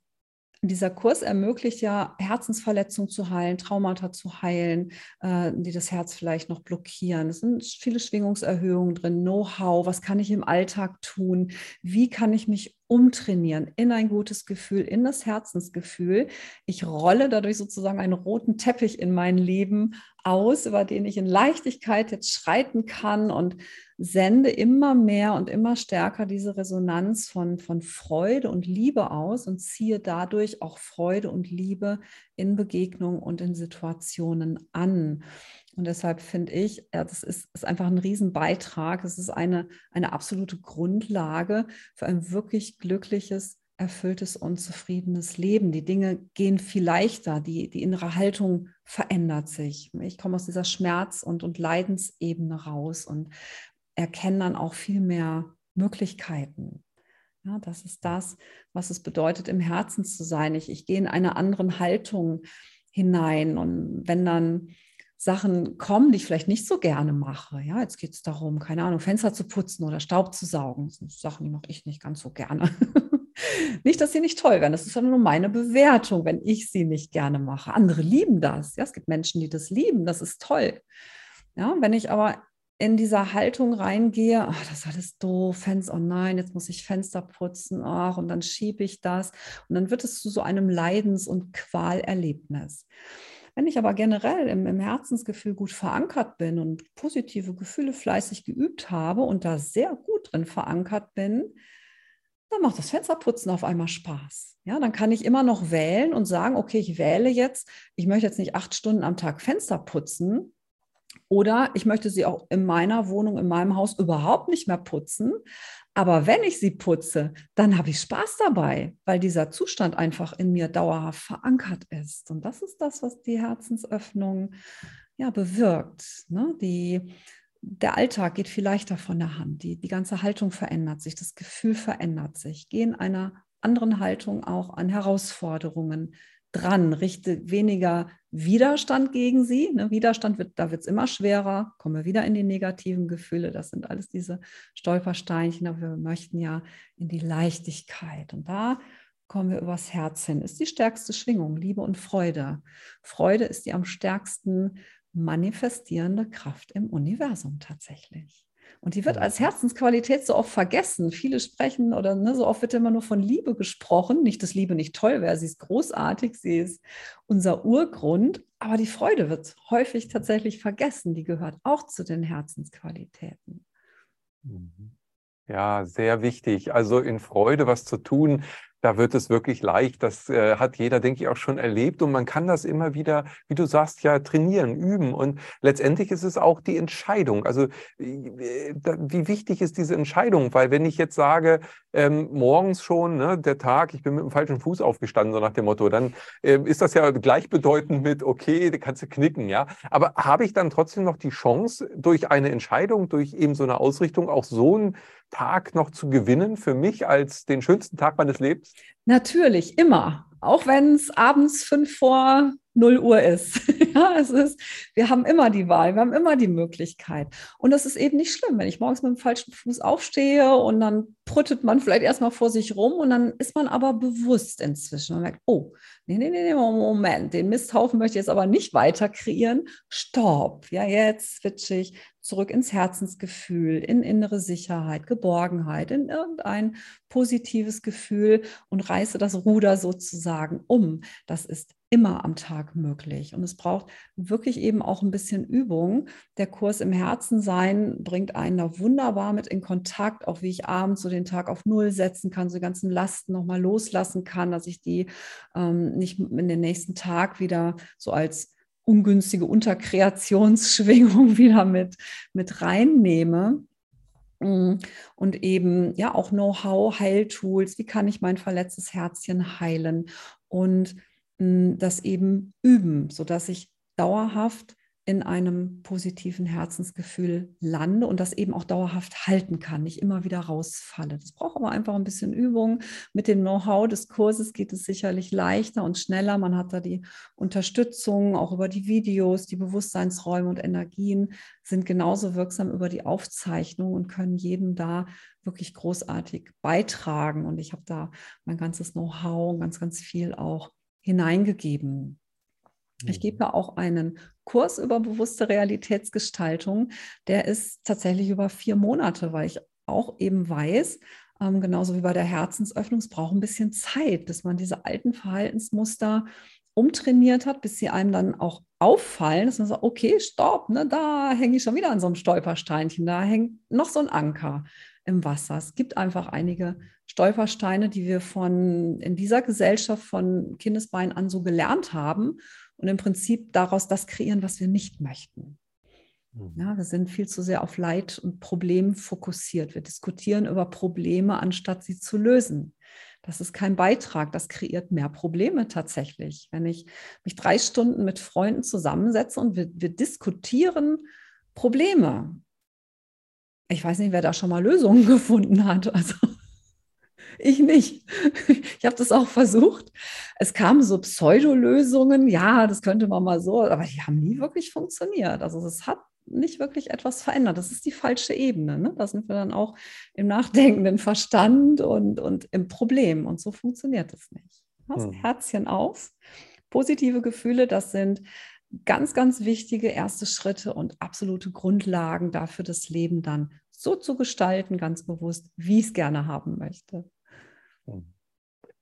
dieser Kurs ermöglicht ja, Herzensverletzungen zu heilen, Traumata zu heilen, äh, die das Herz vielleicht noch blockieren. Es sind viele Schwingungserhöhungen drin, Know-how, was kann ich im Alltag tun, wie kann ich mich umtrainieren in ein gutes Gefühl, in das Herzensgefühl. Ich rolle dadurch sozusagen einen roten Teppich in mein Leben aus, über den ich in Leichtigkeit jetzt schreiten kann und sende immer mehr und immer stärker diese Resonanz von, von Freude und Liebe aus und ziehe dadurch auch Freude und Liebe in Begegnungen und in Situationen an. Und deshalb finde ich, ja, das ist, ist einfach ein Riesenbeitrag. Es ist eine, eine absolute Grundlage für ein wirklich glückliches, erfülltes und zufriedenes Leben. Die Dinge gehen viel leichter, die, die innere Haltung verändert sich. Ich komme aus dieser Schmerz- und, und Leidensebene raus und erkenne dann auch viel mehr Möglichkeiten. Ja, das ist das, was es bedeutet, im Herzen zu sein. Ich, ich gehe in eine andere Haltung hinein. Und wenn dann Sachen kommen, die ich vielleicht nicht so gerne mache. Ja, jetzt geht es darum, keine Ahnung, Fenster zu putzen oder Staub zu saugen. Das sind Sachen, die mache ich nicht ganz so gerne. nicht, dass sie nicht toll werden. Das ist nur meine Bewertung, wenn ich sie nicht gerne mache. Andere lieben das. Ja, es gibt Menschen, die das lieben. Das ist toll. Ja, wenn ich aber in dieser Haltung reingehe, ach, das ist alles doof, Fenster, oh nein, jetzt muss ich Fenster putzen, ach, und dann schiebe ich das. Und dann wird es zu so einem Leidens- und Qualerlebnis. Wenn ich aber generell im, im Herzensgefühl gut verankert bin und positive Gefühle fleißig geübt habe und da sehr gut drin verankert bin, dann macht das Fensterputzen auf einmal Spaß. Ja, dann kann ich immer noch wählen und sagen, okay, ich wähle jetzt, ich möchte jetzt nicht acht Stunden am Tag Fenster putzen, oder ich möchte sie auch in meiner Wohnung, in meinem Haus überhaupt nicht mehr putzen, aber wenn ich sie putze, dann habe ich Spaß dabei, weil dieser Zustand einfach in mir dauerhaft verankert ist. Und das ist das, was die Herzensöffnung ja bewirkt. Ne? Die, der Alltag geht viel leichter von der Hand. Die, die ganze Haltung verändert sich, das Gefühl verändert sich. Geh in einer anderen Haltung auch an Herausforderungen dran, richte weniger Widerstand gegen sie. Ne? Widerstand wird, da wird es immer schwerer, kommen wir wieder in die negativen Gefühle. Das sind alles diese Stolpersteinchen, aber wir möchten ja in die Leichtigkeit. Und da kommen wir übers Herz hin. Ist die stärkste Schwingung, Liebe und Freude. Freude ist die am stärksten manifestierende Kraft im Universum tatsächlich. Und die wird als Herzensqualität so oft vergessen. Viele sprechen oder ne, so oft wird immer nur von Liebe gesprochen. Nicht, dass Liebe nicht toll wäre, sie ist großartig, sie ist unser Urgrund, aber die Freude wird häufig tatsächlich vergessen. Die gehört auch zu den Herzensqualitäten. Mhm. Ja, sehr wichtig. Also in Freude was zu tun, da wird es wirklich leicht. Das äh, hat jeder, denke ich, auch schon erlebt. Und man kann das immer wieder, wie du sagst, ja trainieren, üben. Und letztendlich ist es auch die Entscheidung. Also äh, wie wichtig ist diese Entscheidung? Weil wenn ich jetzt sage, ähm, morgens schon, ne, der Tag, ich bin mit dem falschen Fuß aufgestanden, so nach dem Motto, dann äh, ist das ja gleichbedeutend mit, okay, da kannst du knicken, ja. Aber habe ich dann trotzdem noch die Chance, durch eine Entscheidung, durch eben so eine Ausrichtung auch so ein Tag noch zu gewinnen für mich als den schönsten Tag meines Lebens? Natürlich, immer. Auch wenn es abends fünf vor 0 Uhr ist. ja, es ist, wir haben immer die Wahl, wir haben immer die Möglichkeit. Und das ist eben nicht schlimm, wenn ich morgens mit dem falschen Fuß aufstehe und dann prüttet man vielleicht erstmal vor sich rum und dann ist man aber bewusst inzwischen. Man merkt, oh, nee, nee, nee, Moment, den Misthaufen möchte ich jetzt aber nicht weiter kreieren. Stopp, ja, jetzt switche ich zurück ins Herzensgefühl, in innere Sicherheit, Geborgenheit, in irgendein positives Gefühl und reiße das Ruder sozusagen um. Das ist immer am Tag möglich. Und es braucht wirklich eben auch ein bisschen Übung. Der Kurs im Herzen sein bringt einen da wunderbar mit in Kontakt, auch wie ich abends so den Tag auf Null setzen kann, so die ganzen Lasten nochmal loslassen kann, dass ich die ähm, nicht in den nächsten Tag wieder so als ungünstige Unterkreationsschwingung wieder mit, mit reinnehme. Mm, und eben ja auch Know-how, Heiltools, wie kann ich mein verletztes Herzchen heilen und das eben üben, sodass ich dauerhaft in einem positiven Herzensgefühl lande und das eben auch dauerhaft halten kann, nicht immer wieder rausfalle. Das braucht aber einfach ein bisschen Übung. Mit dem Know-how des Kurses geht es sicherlich leichter und schneller. Man hat da die Unterstützung, auch über die Videos, die Bewusstseinsräume und Energien sind genauso wirksam über die Aufzeichnung und können jedem da wirklich großartig beitragen. Und ich habe da mein ganzes Know-how und ganz, ganz viel auch hineingegeben. Ich mhm. gebe auch einen Kurs über bewusste Realitätsgestaltung. Der ist tatsächlich über vier Monate, weil ich auch eben weiß, ähm, genauso wie bei der Herzensöffnung, es braucht ein bisschen Zeit, bis man diese alten Verhaltensmuster umtrainiert hat, bis sie einem dann auch auffallen, dass man sagt, okay, stopp, ne, da hänge ich schon wieder an so einem Stolpersteinchen, da hängt noch so ein Anker im Wasser. Es gibt einfach einige Stolpersteine, die wir von in dieser Gesellschaft von Kindesbein an so gelernt haben und im Prinzip daraus das kreieren, was wir nicht möchten. Mhm. Ja, wir sind viel zu sehr auf Leid und Problem fokussiert. Wir diskutieren über Probleme, anstatt sie zu lösen. Das ist kein Beitrag, das kreiert mehr Probleme tatsächlich. Wenn ich mich drei Stunden mit Freunden zusammensetze und wir, wir diskutieren Probleme. Ich weiß nicht, wer da schon mal Lösungen gefunden hat. Also ich nicht. Ich habe das auch versucht. Es kamen so Pseudolösungen, ja, das könnte man mal so, aber die haben nie wirklich funktioniert. Also es hat nicht wirklich etwas verändert. Das ist die falsche Ebene. Ne? Da sind wir dann auch im nachdenkenden Verstand und, und im Problem. Und so funktioniert es nicht. Das hm. Herzchen auf. Positive Gefühle, das sind ganz, ganz wichtige erste Schritte und absolute Grundlagen dafür, das Leben dann so zu gestalten, ganz bewusst, wie ich es gerne haben möchte.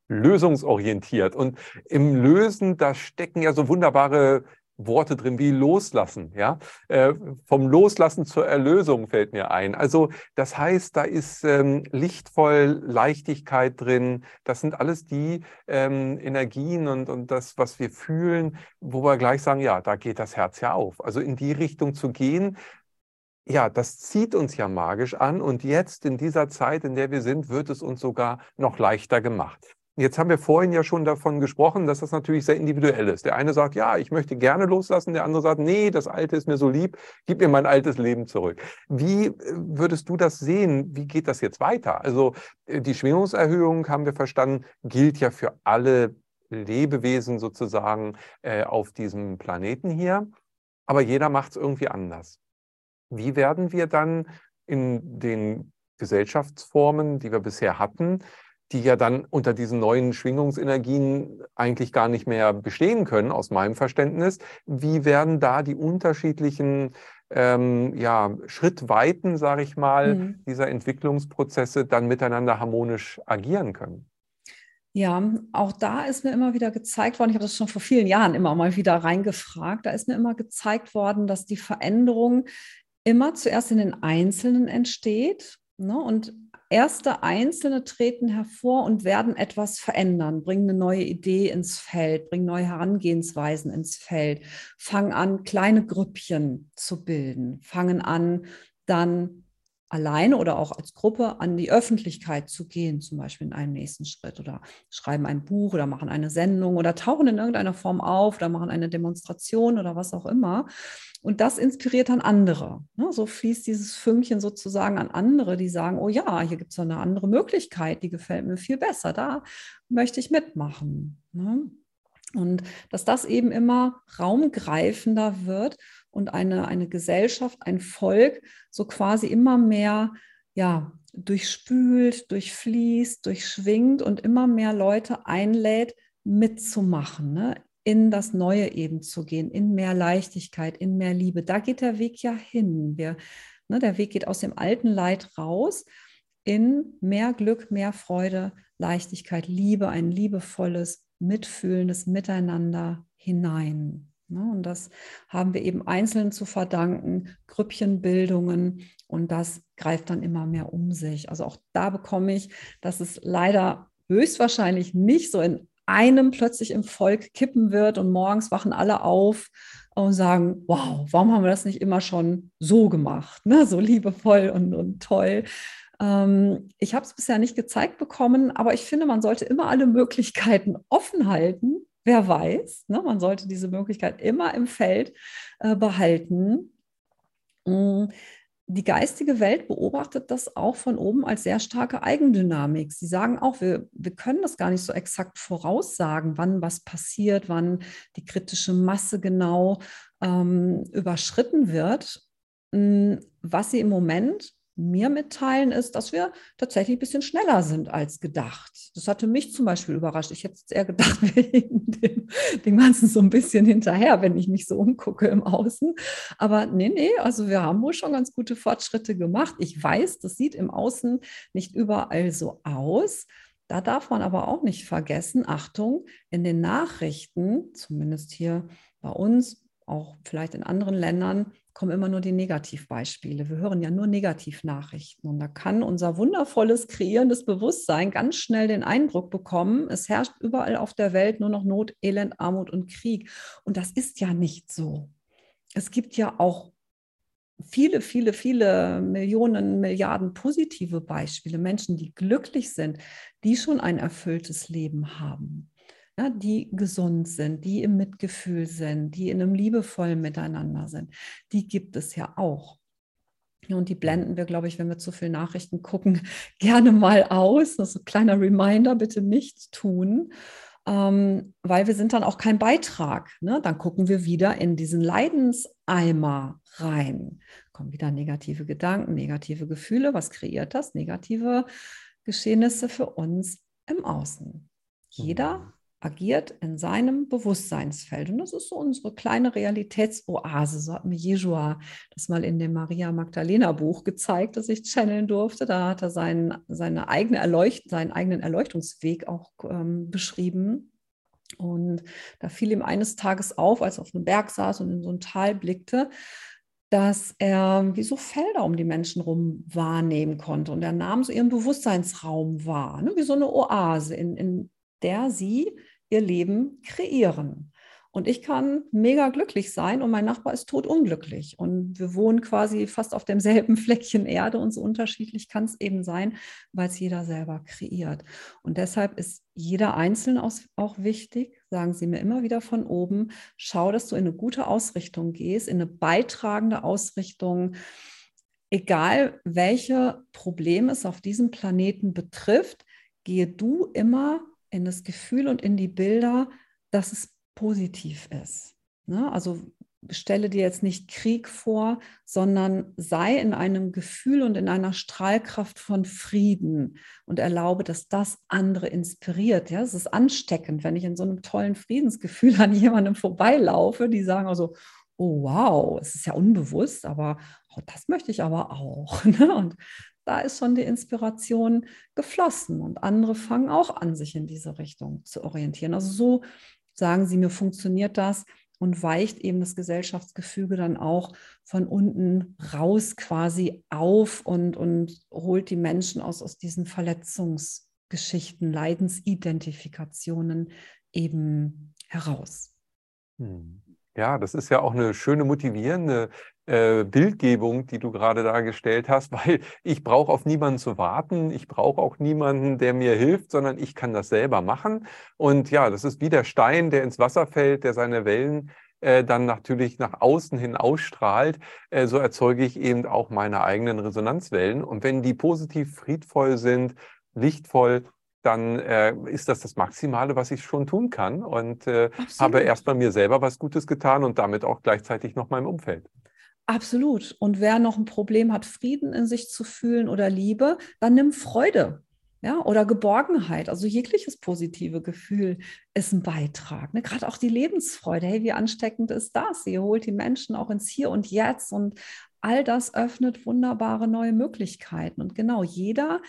Lösungsorientiert. Und im Lösen, da stecken ja so wunderbare Worte drin wie loslassen, ja. Äh, vom Loslassen zur Erlösung fällt mir ein. Also das heißt, da ist ähm, lichtvoll Leichtigkeit drin. Das sind alles die ähm, Energien und, und das, was wir fühlen, wo wir gleich sagen, ja, da geht das Herz ja auf. Also in die Richtung zu gehen, ja, das zieht uns ja magisch an und jetzt in dieser Zeit, in der wir sind, wird es uns sogar noch leichter gemacht. Jetzt haben wir vorhin ja schon davon gesprochen, dass das natürlich sehr individuell ist. Der eine sagt, ja, ich möchte gerne loslassen, der andere sagt, nee, das Alte ist mir so lieb, gib mir mein altes Leben zurück. Wie äh, würdest du das sehen? Wie geht das jetzt weiter? Also äh, die Schwingungserhöhung, haben wir verstanden, gilt ja für alle Lebewesen sozusagen äh, auf diesem Planeten hier, aber jeder macht es irgendwie anders. Wie werden wir dann in den Gesellschaftsformen, die wir bisher hatten, die ja dann unter diesen neuen Schwingungsenergien eigentlich gar nicht mehr bestehen können, aus meinem Verständnis. Wie werden da die unterschiedlichen ähm, ja, Schrittweiten, sage ich mal, mhm. dieser Entwicklungsprozesse dann miteinander harmonisch agieren können? Ja, auch da ist mir immer wieder gezeigt worden, ich habe das schon vor vielen Jahren immer mal wieder reingefragt, da ist mir immer gezeigt worden, dass die Veränderung immer zuerst in den Einzelnen entsteht. Ne? Und erste Einzelne treten hervor und werden etwas verändern, bringen eine neue Idee ins Feld, bringen neue Herangehensweisen ins Feld, fangen an, kleine Grüppchen zu bilden, fangen an, dann alleine oder auch als Gruppe an die Öffentlichkeit zu gehen, zum Beispiel in einem nächsten Schritt oder schreiben ein Buch oder machen eine Sendung oder tauchen in irgendeiner Form auf oder machen eine Demonstration oder was auch immer. Und das inspiriert dann andere. Ne? So fließt dieses Fünkchen sozusagen an andere, die sagen, oh ja, hier gibt es eine andere Möglichkeit, die gefällt mir viel besser, da möchte ich mitmachen. Ne? Und dass das eben immer raumgreifender wird und eine, eine Gesellschaft, ein Volk so quasi immer mehr ja, durchspült, durchfließt, durchschwingt und immer mehr Leute einlädt, mitzumachen, ne? in das Neue eben zu gehen, in mehr Leichtigkeit, in mehr Liebe. Da geht der Weg ja hin. Wir, ne, der Weg geht aus dem alten Leid raus in mehr Glück, mehr Freude, Leichtigkeit, Liebe, ein liebevolles, mitfühlendes Miteinander hinein. Ne? Und das haben wir eben einzeln zu verdanken, Grüppchenbildungen und das greift dann immer mehr um sich. Also auch da bekomme ich, dass es leider höchstwahrscheinlich nicht so in einem plötzlich im Volk kippen wird und morgens wachen alle auf und sagen, wow, warum haben wir das nicht immer schon so gemacht, ne? so liebevoll und, und toll. Ähm, ich habe es bisher nicht gezeigt bekommen, aber ich finde, man sollte immer alle Möglichkeiten offen halten, wer weiß. Ne? Man sollte diese Möglichkeit immer im Feld äh, behalten. Mm, die geistige Welt beobachtet das auch von oben als sehr starke Eigendynamik. Sie sagen auch, wir, wir können das gar nicht so exakt voraussagen, wann was passiert, wann die kritische Masse genau ähm, überschritten wird. Mm, was sie im Moment mir mitteilen, ist, dass wir tatsächlich ein bisschen schneller sind als gedacht. Das hatte mich zum Beispiel überrascht. Ich hätte eher gedacht, wir dem, dem Ganzen so ein bisschen hinterher, wenn ich mich so umgucke im Außen. Aber nee, nee, also wir haben wohl schon ganz gute Fortschritte gemacht. Ich weiß, das sieht im Außen nicht überall so aus. Da darf man aber auch nicht vergessen, Achtung, in den Nachrichten, zumindest hier bei uns, auch vielleicht in anderen Ländern, kommen immer nur die Negativbeispiele. Wir hören ja nur Negativnachrichten. Und da kann unser wundervolles, kreierendes Bewusstsein ganz schnell den Eindruck bekommen, es herrscht überall auf der Welt nur noch Not, Elend, Armut und Krieg. Und das ist ja nicht so. Es gibt ja auch viele, viele, viele Millionen, Milliarden positive Beispiele, Menschen, die glücklich sind, die schon ein erfülltes Leben haben ja, die gesund sind, die im Mitgefühl sind, die in einem liebevollen Miteinander sind, die gibt es ja auch. Und die blenden wir, glaube ich, wenn wir zu viel Nachrichten gucken, gerne mal aus. Das ist ein kleiner Reminder, bitte nicht tun, ähm, weil wir sind dann auch kein Beitrag. Ne? Dann gucken wir wieder in diesen Leidenseimer rein. Kommen wieder negative Gedanken, negative Gefühle. Was kreiert das? Negative Geschehnisse für uns im Außen. Jeder mhm agiert in seinem Bewusstseinsfeld. Und das ist so unsere kleine Realitätsoase. So hat mir Jeshua das mal in dem Maria Magdalena Buch gezeigt, das ich channeln durfte. Da hat er seinen, seine eigene Erleucht seinen eigenen Erleuchtungsweg auch ähm, beschrieben. Und da fiel ihm eines Tages auf, als er auf einem Berg saß und in so ein Tal blickte, dass er wie so Felder um die Menschen rum wahrnehmen konnte. Und er nahm so ihren Bewusstseinsraum wahr, ne? wie so eine Oase, in, in der sie ihr Leben kreieren. Und ich kann mega glücklich sein und mein Nachbar ist totunglücklich. Und wir wohnen quasi fast auf demselben Fleckchen Erde und so unterschiedlich kann es eben sein, weil es jeder selber kreiert. Und deshalb ist jeder Einzelne auch wichtig, sagen Sie mir immer wieder von oben, schau, dass du in eine gute Ausrichtung gehst, in eine beitragende Ausrichtung, egal welche Probleme es auf diesem Planeten betrifft, gehe du immer in das Gefühl und in die Bilder, dass es positiv ist. Ne? Also stelle dir jetzt nicht Krieg vor, sondern sei in einem Gefühl und in einer Strahlkraft von Frieden und erlaube, dass das andere inspiriert. Ja, es ist ansteckend, wenn ich in so einem tollen Friedensgefühl an jemandem vorbeilaufe, die sagen also, oh wow, es ist ja unbewusst, aber oh, das möchte ich aber auch. Ne? Und da ist schon die Inspiration geflossen und andere fangen auch an, sich in diese Richtung zu orientieren. Also so sagen sie mir, funktioniert das und weicht eben das Gesellschaftsgefüge dann auch von unten raus quasi auf und, und holt die Menschen aus, aus diesen Verletzungsgeschichten, Leidensidentifikationen eben heraus. Hm. Ja, das ist ja auch eine schöne motivierende äh, Bildgebung, die du gerade dargestellt hast, weil ich brauche auf niemanden zu warten, ich brauche auch niemanden, der mir hilft, sondern ich kann das selber machen. Und ja, das ist wie der Stein, der ins Wasser fällt, der seine Wellen äh, dann natürlich nach außen hin ausstrahlt, äh, so erzeuge ich eben auch meine eigenen Resonanzwellen. Und wenn die positiv friedvoll sind, lichtvoll, dann äh, ist das das Maximale, was ich schon tun kann und äh, habe erstmal mir selber was Gutes getan und damit auch gleichzeitig noch meinem Umfeld. Absolut. Und wer noch ein Problem hat, Frieden in sich zu fühlen oder Liebe, dann nimm Freude. Ja, oder Geborgenheit, also jegliches positive Gefühl ist ein Beitrag. Ne? Gerade auch die Lebensfreude. Hey, wie ansteckend ist das? Sie holt die Menschen auch ins Hier und Jetzt und all das öffnet wunderbare neue Möglichkeiten. Und genau, jeder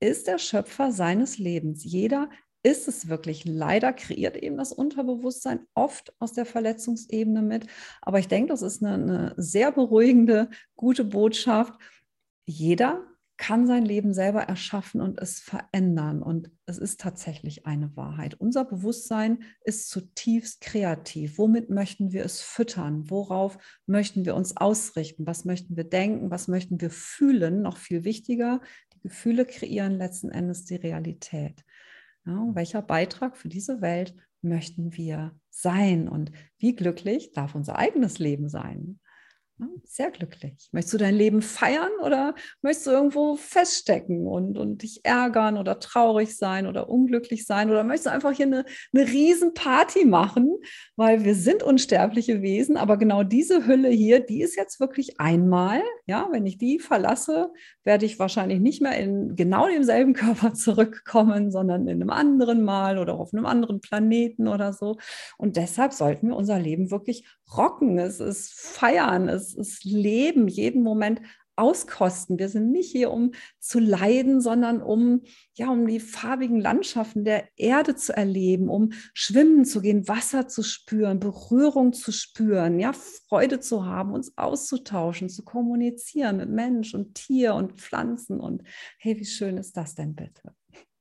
ist der Schöpfer seines Lebens. Jeder ist es wirklich. Leider kreiert eben das Unterbewusstsein oft aus der Verletzungsebene mit. Aber ich denke, das ist eine, eine sehr beruhigende, gute Botschaft. Jeder kann sein Leben selber erschaffen und es verändern. Und es ist tatsächlich eine Wahrheit. Unser Bewusstsein ist zutiefst kreativ. Womit möchten wir es füttern? Worauf möchten wir uns ausrichten? Was möchten wir denken? Was möchten wir fühlen? Noch viel wichtiger, die Gefühle kreieren letzten Endes die Realität. Ja, welcher Beitrag für diese Welt möchten wir sein und wie glücklich darf unser eigenes Leben sein? Sehr glücklich. Möchtest du dein Leben feiern oder möchtest du irgendwo feststecken und, und dich ärgern oder traurig sein oder unglücklich sein oder möchtest du einfach hier eine, eine Riesenparty machen, weil wir sind unsterbliche Wesen, aber genau diese Hülle hier, die ist jetzt wirklich einmal, ja, wenn ich die verlasse, werde ich wahrscheinlich nicht mehr in genau demselben Körper zurückkommen, sondern in einem anderen Mal oder auf einem anderen Planeten oder so. Und deshalb sollten wir unser Leben wirklich rocken, es ist feiern, es ist leben, jeden Moment auskosten. Wir sind nicht hier, um zu leiden, sondern um, ja, um die farbigen Landschaften der Erde zu erleben, um schwimmen zu gehen, Wasser zu spüren, Berührung zu spüren, ja, Freude zu haben, uns auszutauschen, zu kommunizieren mit Mensch und Tier und Pflanzen. Und hey, wie schön ist das denn bitte?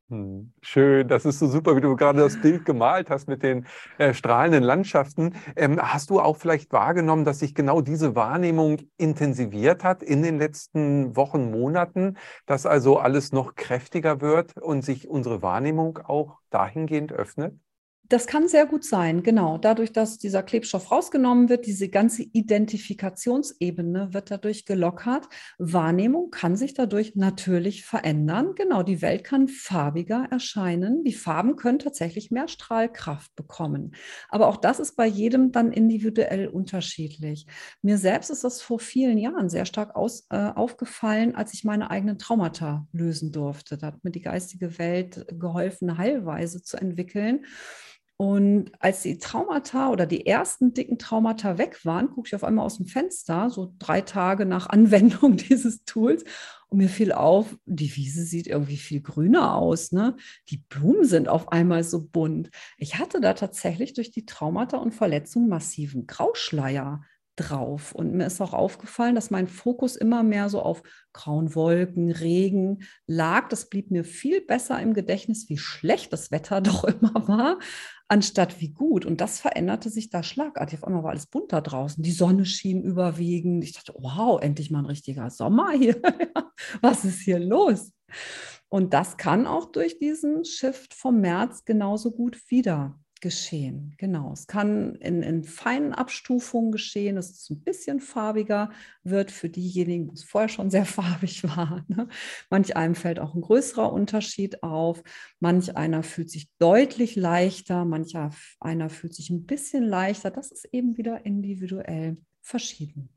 Hm, schön, das ist so super, wie du gerade das Bild gemalt hast mit den äh, strahlenden Landschaften. Ähm, hast du auch vielleicht wahrgenommen, dass sich genau diese Wahrnehmung intensiviert hat in den letzten Wochen, Monaten, dass also alles noch kräftiger wird und sich unsere Wahrnehmung auch dahingehend öffnet? Das kann sehr gut sein, genau. Dadurch, dass dieser Klebstoff rausgenommen wird, diese ganze Identifikationsebene wird dadurch gelockert. Wahrnehmung kann sich dadurch natürlich verändern. Genau, die Welt kann farbiger erscheinen. Die Farben können tatsächlich mehr Strahlkraft bekommen. Aber auch das ist bei jedem dann individuell unterschiedlich. Mir selbst ist das vor vielen Jahren sehr stark aus, äh, aufgefallen, als ich meine eigenen Traumata lösen durfte. Da hat mir die geistige Welt geholfen, Heilweise zu entwickeln. Und als die Traumata oder die ersten dicken Traumata weg waren, gucke ich auf einmal aus dem Fenster, so drei Tage nach Anwendung dieses Tools. Und mir fiel auf, die Wiese sieht irgendwie viel grüner aus. Ne? Die Blumen sind auf einmal so bunt. Ich hatte da tatsächlich durch die Traumata und Verletzungen massiven Grauschleier drauf. Und mir ist auch aufgefallen, dass mein Fokus immer mehr so auf grauen Wolken, Regen lag. Das blieb mir viel besser im Gedächtnis, wie schlecht das Wetter doch immer war, anstatt wie gut. Und das veränderte sich da schlagartig. Auf einmal war alles bunter draußen. Die Sonne schien überwiegend. Ich dachte, wow, endlich mal ein richtiger Sommer hier. Was ist hier los? Und das kann auch durch diesen Shift vom März genauso gut wieder geschehen. Genau. Es kann in, in feinen Abstufungen geschehen, dass es ein bisschen farbiger wird für diejenigen, die es vorher schon sehr farbig war. Ne? Manch einem fällt auch ein größerer Unterschied auf. Manch einer fühlt sich deutlich leichter, manch einer fühlt sich ein bisschen leichter. Das ist eben wieder individuell verschieden.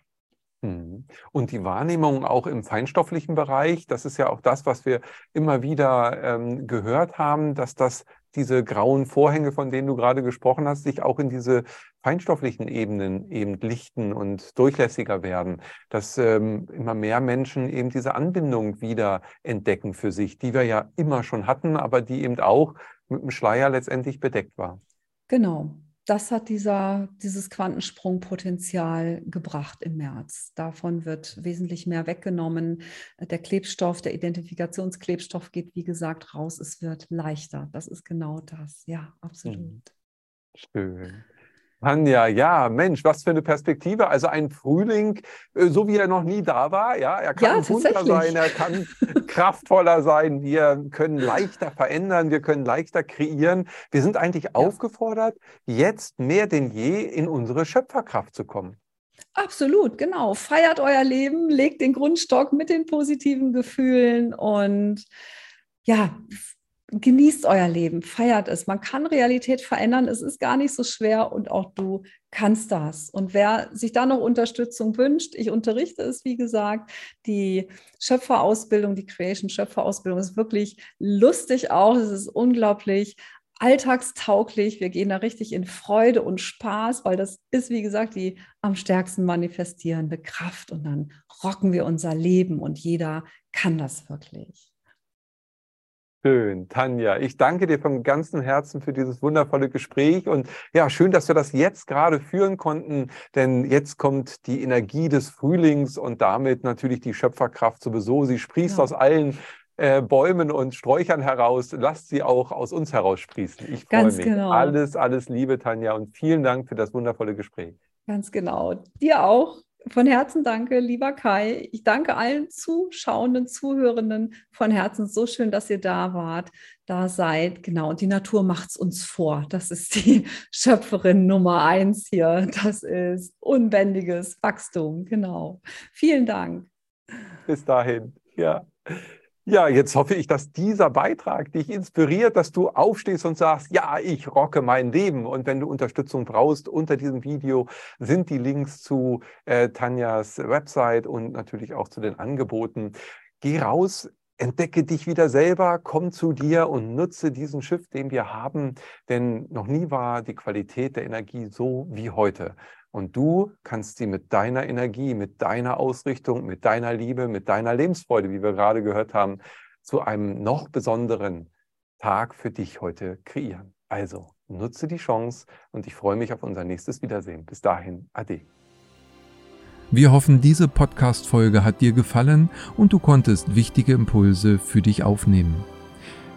Mhm. Und die Wahrnehmung auch im feinstofflichen Bereich, das ist ja auch das, was wir immer wieder ähm, gehört haben, dass das diese grauen Vorhänge, von denen du gerade gesprochen hast, sich auch in diese feinstofflichen Ebenen eben lichten und durchlässiger werden, dass ähm, immer mehr Menschen eben diese Anbindung wieder entdecken für sich, die wir ja immer schon hatten, aber die eben auch mit dem Schleier letztendlich bedeckt war. Genau das hat dieser, dieses Quantensprungpotenzial gebracht im März. Davon wird wesentlich mehr weggenommen. Der Klebstoff, der Identifikationsklebstoff geht, wie gesagt, raus. Es wird leichter. Das ist genau das. Ja, absolut. Hm. Schön. Tanja, ja, Mensch, was für eine Perspektive. Also ein Frühling, äh, so wie er noch nie da war. Ja, er kann ja, bunter sein, er kann kraftvoller sein. Wir können leichter verändern, wir können leichter kreieren. Wir sind eigentlich ja. aufgefordert, jetzt mehr denn je in unsere Schöpferkraft zu kommen. Absolut, genau. Feiert euer Leben, legt den Grundstock mit den positiven Gefühlen und ja, genießt euer Leben, feiert es. Man kann Realität verändern, es ist gar nicht so schwer und auch du kannst das. Und wer sich da noch Unterstützung wünscht, ich unterrichte es, wie gesagt, die Schöpferausbildung, die Creation Schöpferausbildung ist wirklich lustig auch, es ist unglaublich alltagstauglich. Wir gehen da richtig in Freude und Spaß, weil das ist, wie gesagt, die am stärksten manifestierende Kraft. Und dann rocken wir unser Leben und jeder kann das wirklich. Schön, Tanja. Ich danke dir von ganzem Herzen für dieses wundervolle Gespräch und ja, schön, dass wir das jetzt gerade führen konnten, denn jetzt kommt die Energie des Frühlings und damit natürlich die Schöpferkraft sowieso. Sie sprießt ja. aus allen äh, Bäumen und Sträuchern heraus. Lasst sie auch aus uns heraussprießen. Ich freue mich. Genau. Alles, alles Liebe, Tanja, und vielen Dank für das wundervolle Gespräch. Ganz genau. Dir auch. Von Herzen danke, lieber Kai. Ich danke allen Zuschauenden, Zuhörenden von Herzen. So schön, dass ihr da wart, da seid. Genau. Und die Natur macht es uns vor. Das ist die Schöpferin Nummer eins hier. Das ist unbändiges Wachstum. Genau. Vielen Dank. Bis dahin. Ja. Ja, jetzt hoffe ich, dass dieser Beitrag dich inspiriert, dass du aufstehst und sagst, ja, ich rocke mein Leben. Und wenn du Unterstützung brauchst, unter diesem Video sind die Links zu äh, Tanjas Website und natürlich auch zu den Angeboten. Geh raus, entdecke dich wieder selber, komm zu dir und nutze diesen Schiff, den wir haben, denn noch nie war die Qualität der Energie so wie heute. Und du kannst sie mit deiner Energie, mit deiner Ausrichtung, mit deiner Liebe, mit deiner Lebensfreude, wie wir gerade gehört haben, zu einem noch besonderen Tag für dich heute kreieren. Also nutze die Chance und ich freue mich auf unser nächstes Wiedersehen. Bis dahin, ade. Wir hoffen, diese Podcast-Folge hat dir gefallen und du konntest wichtige Impulse für dich aufnehmen.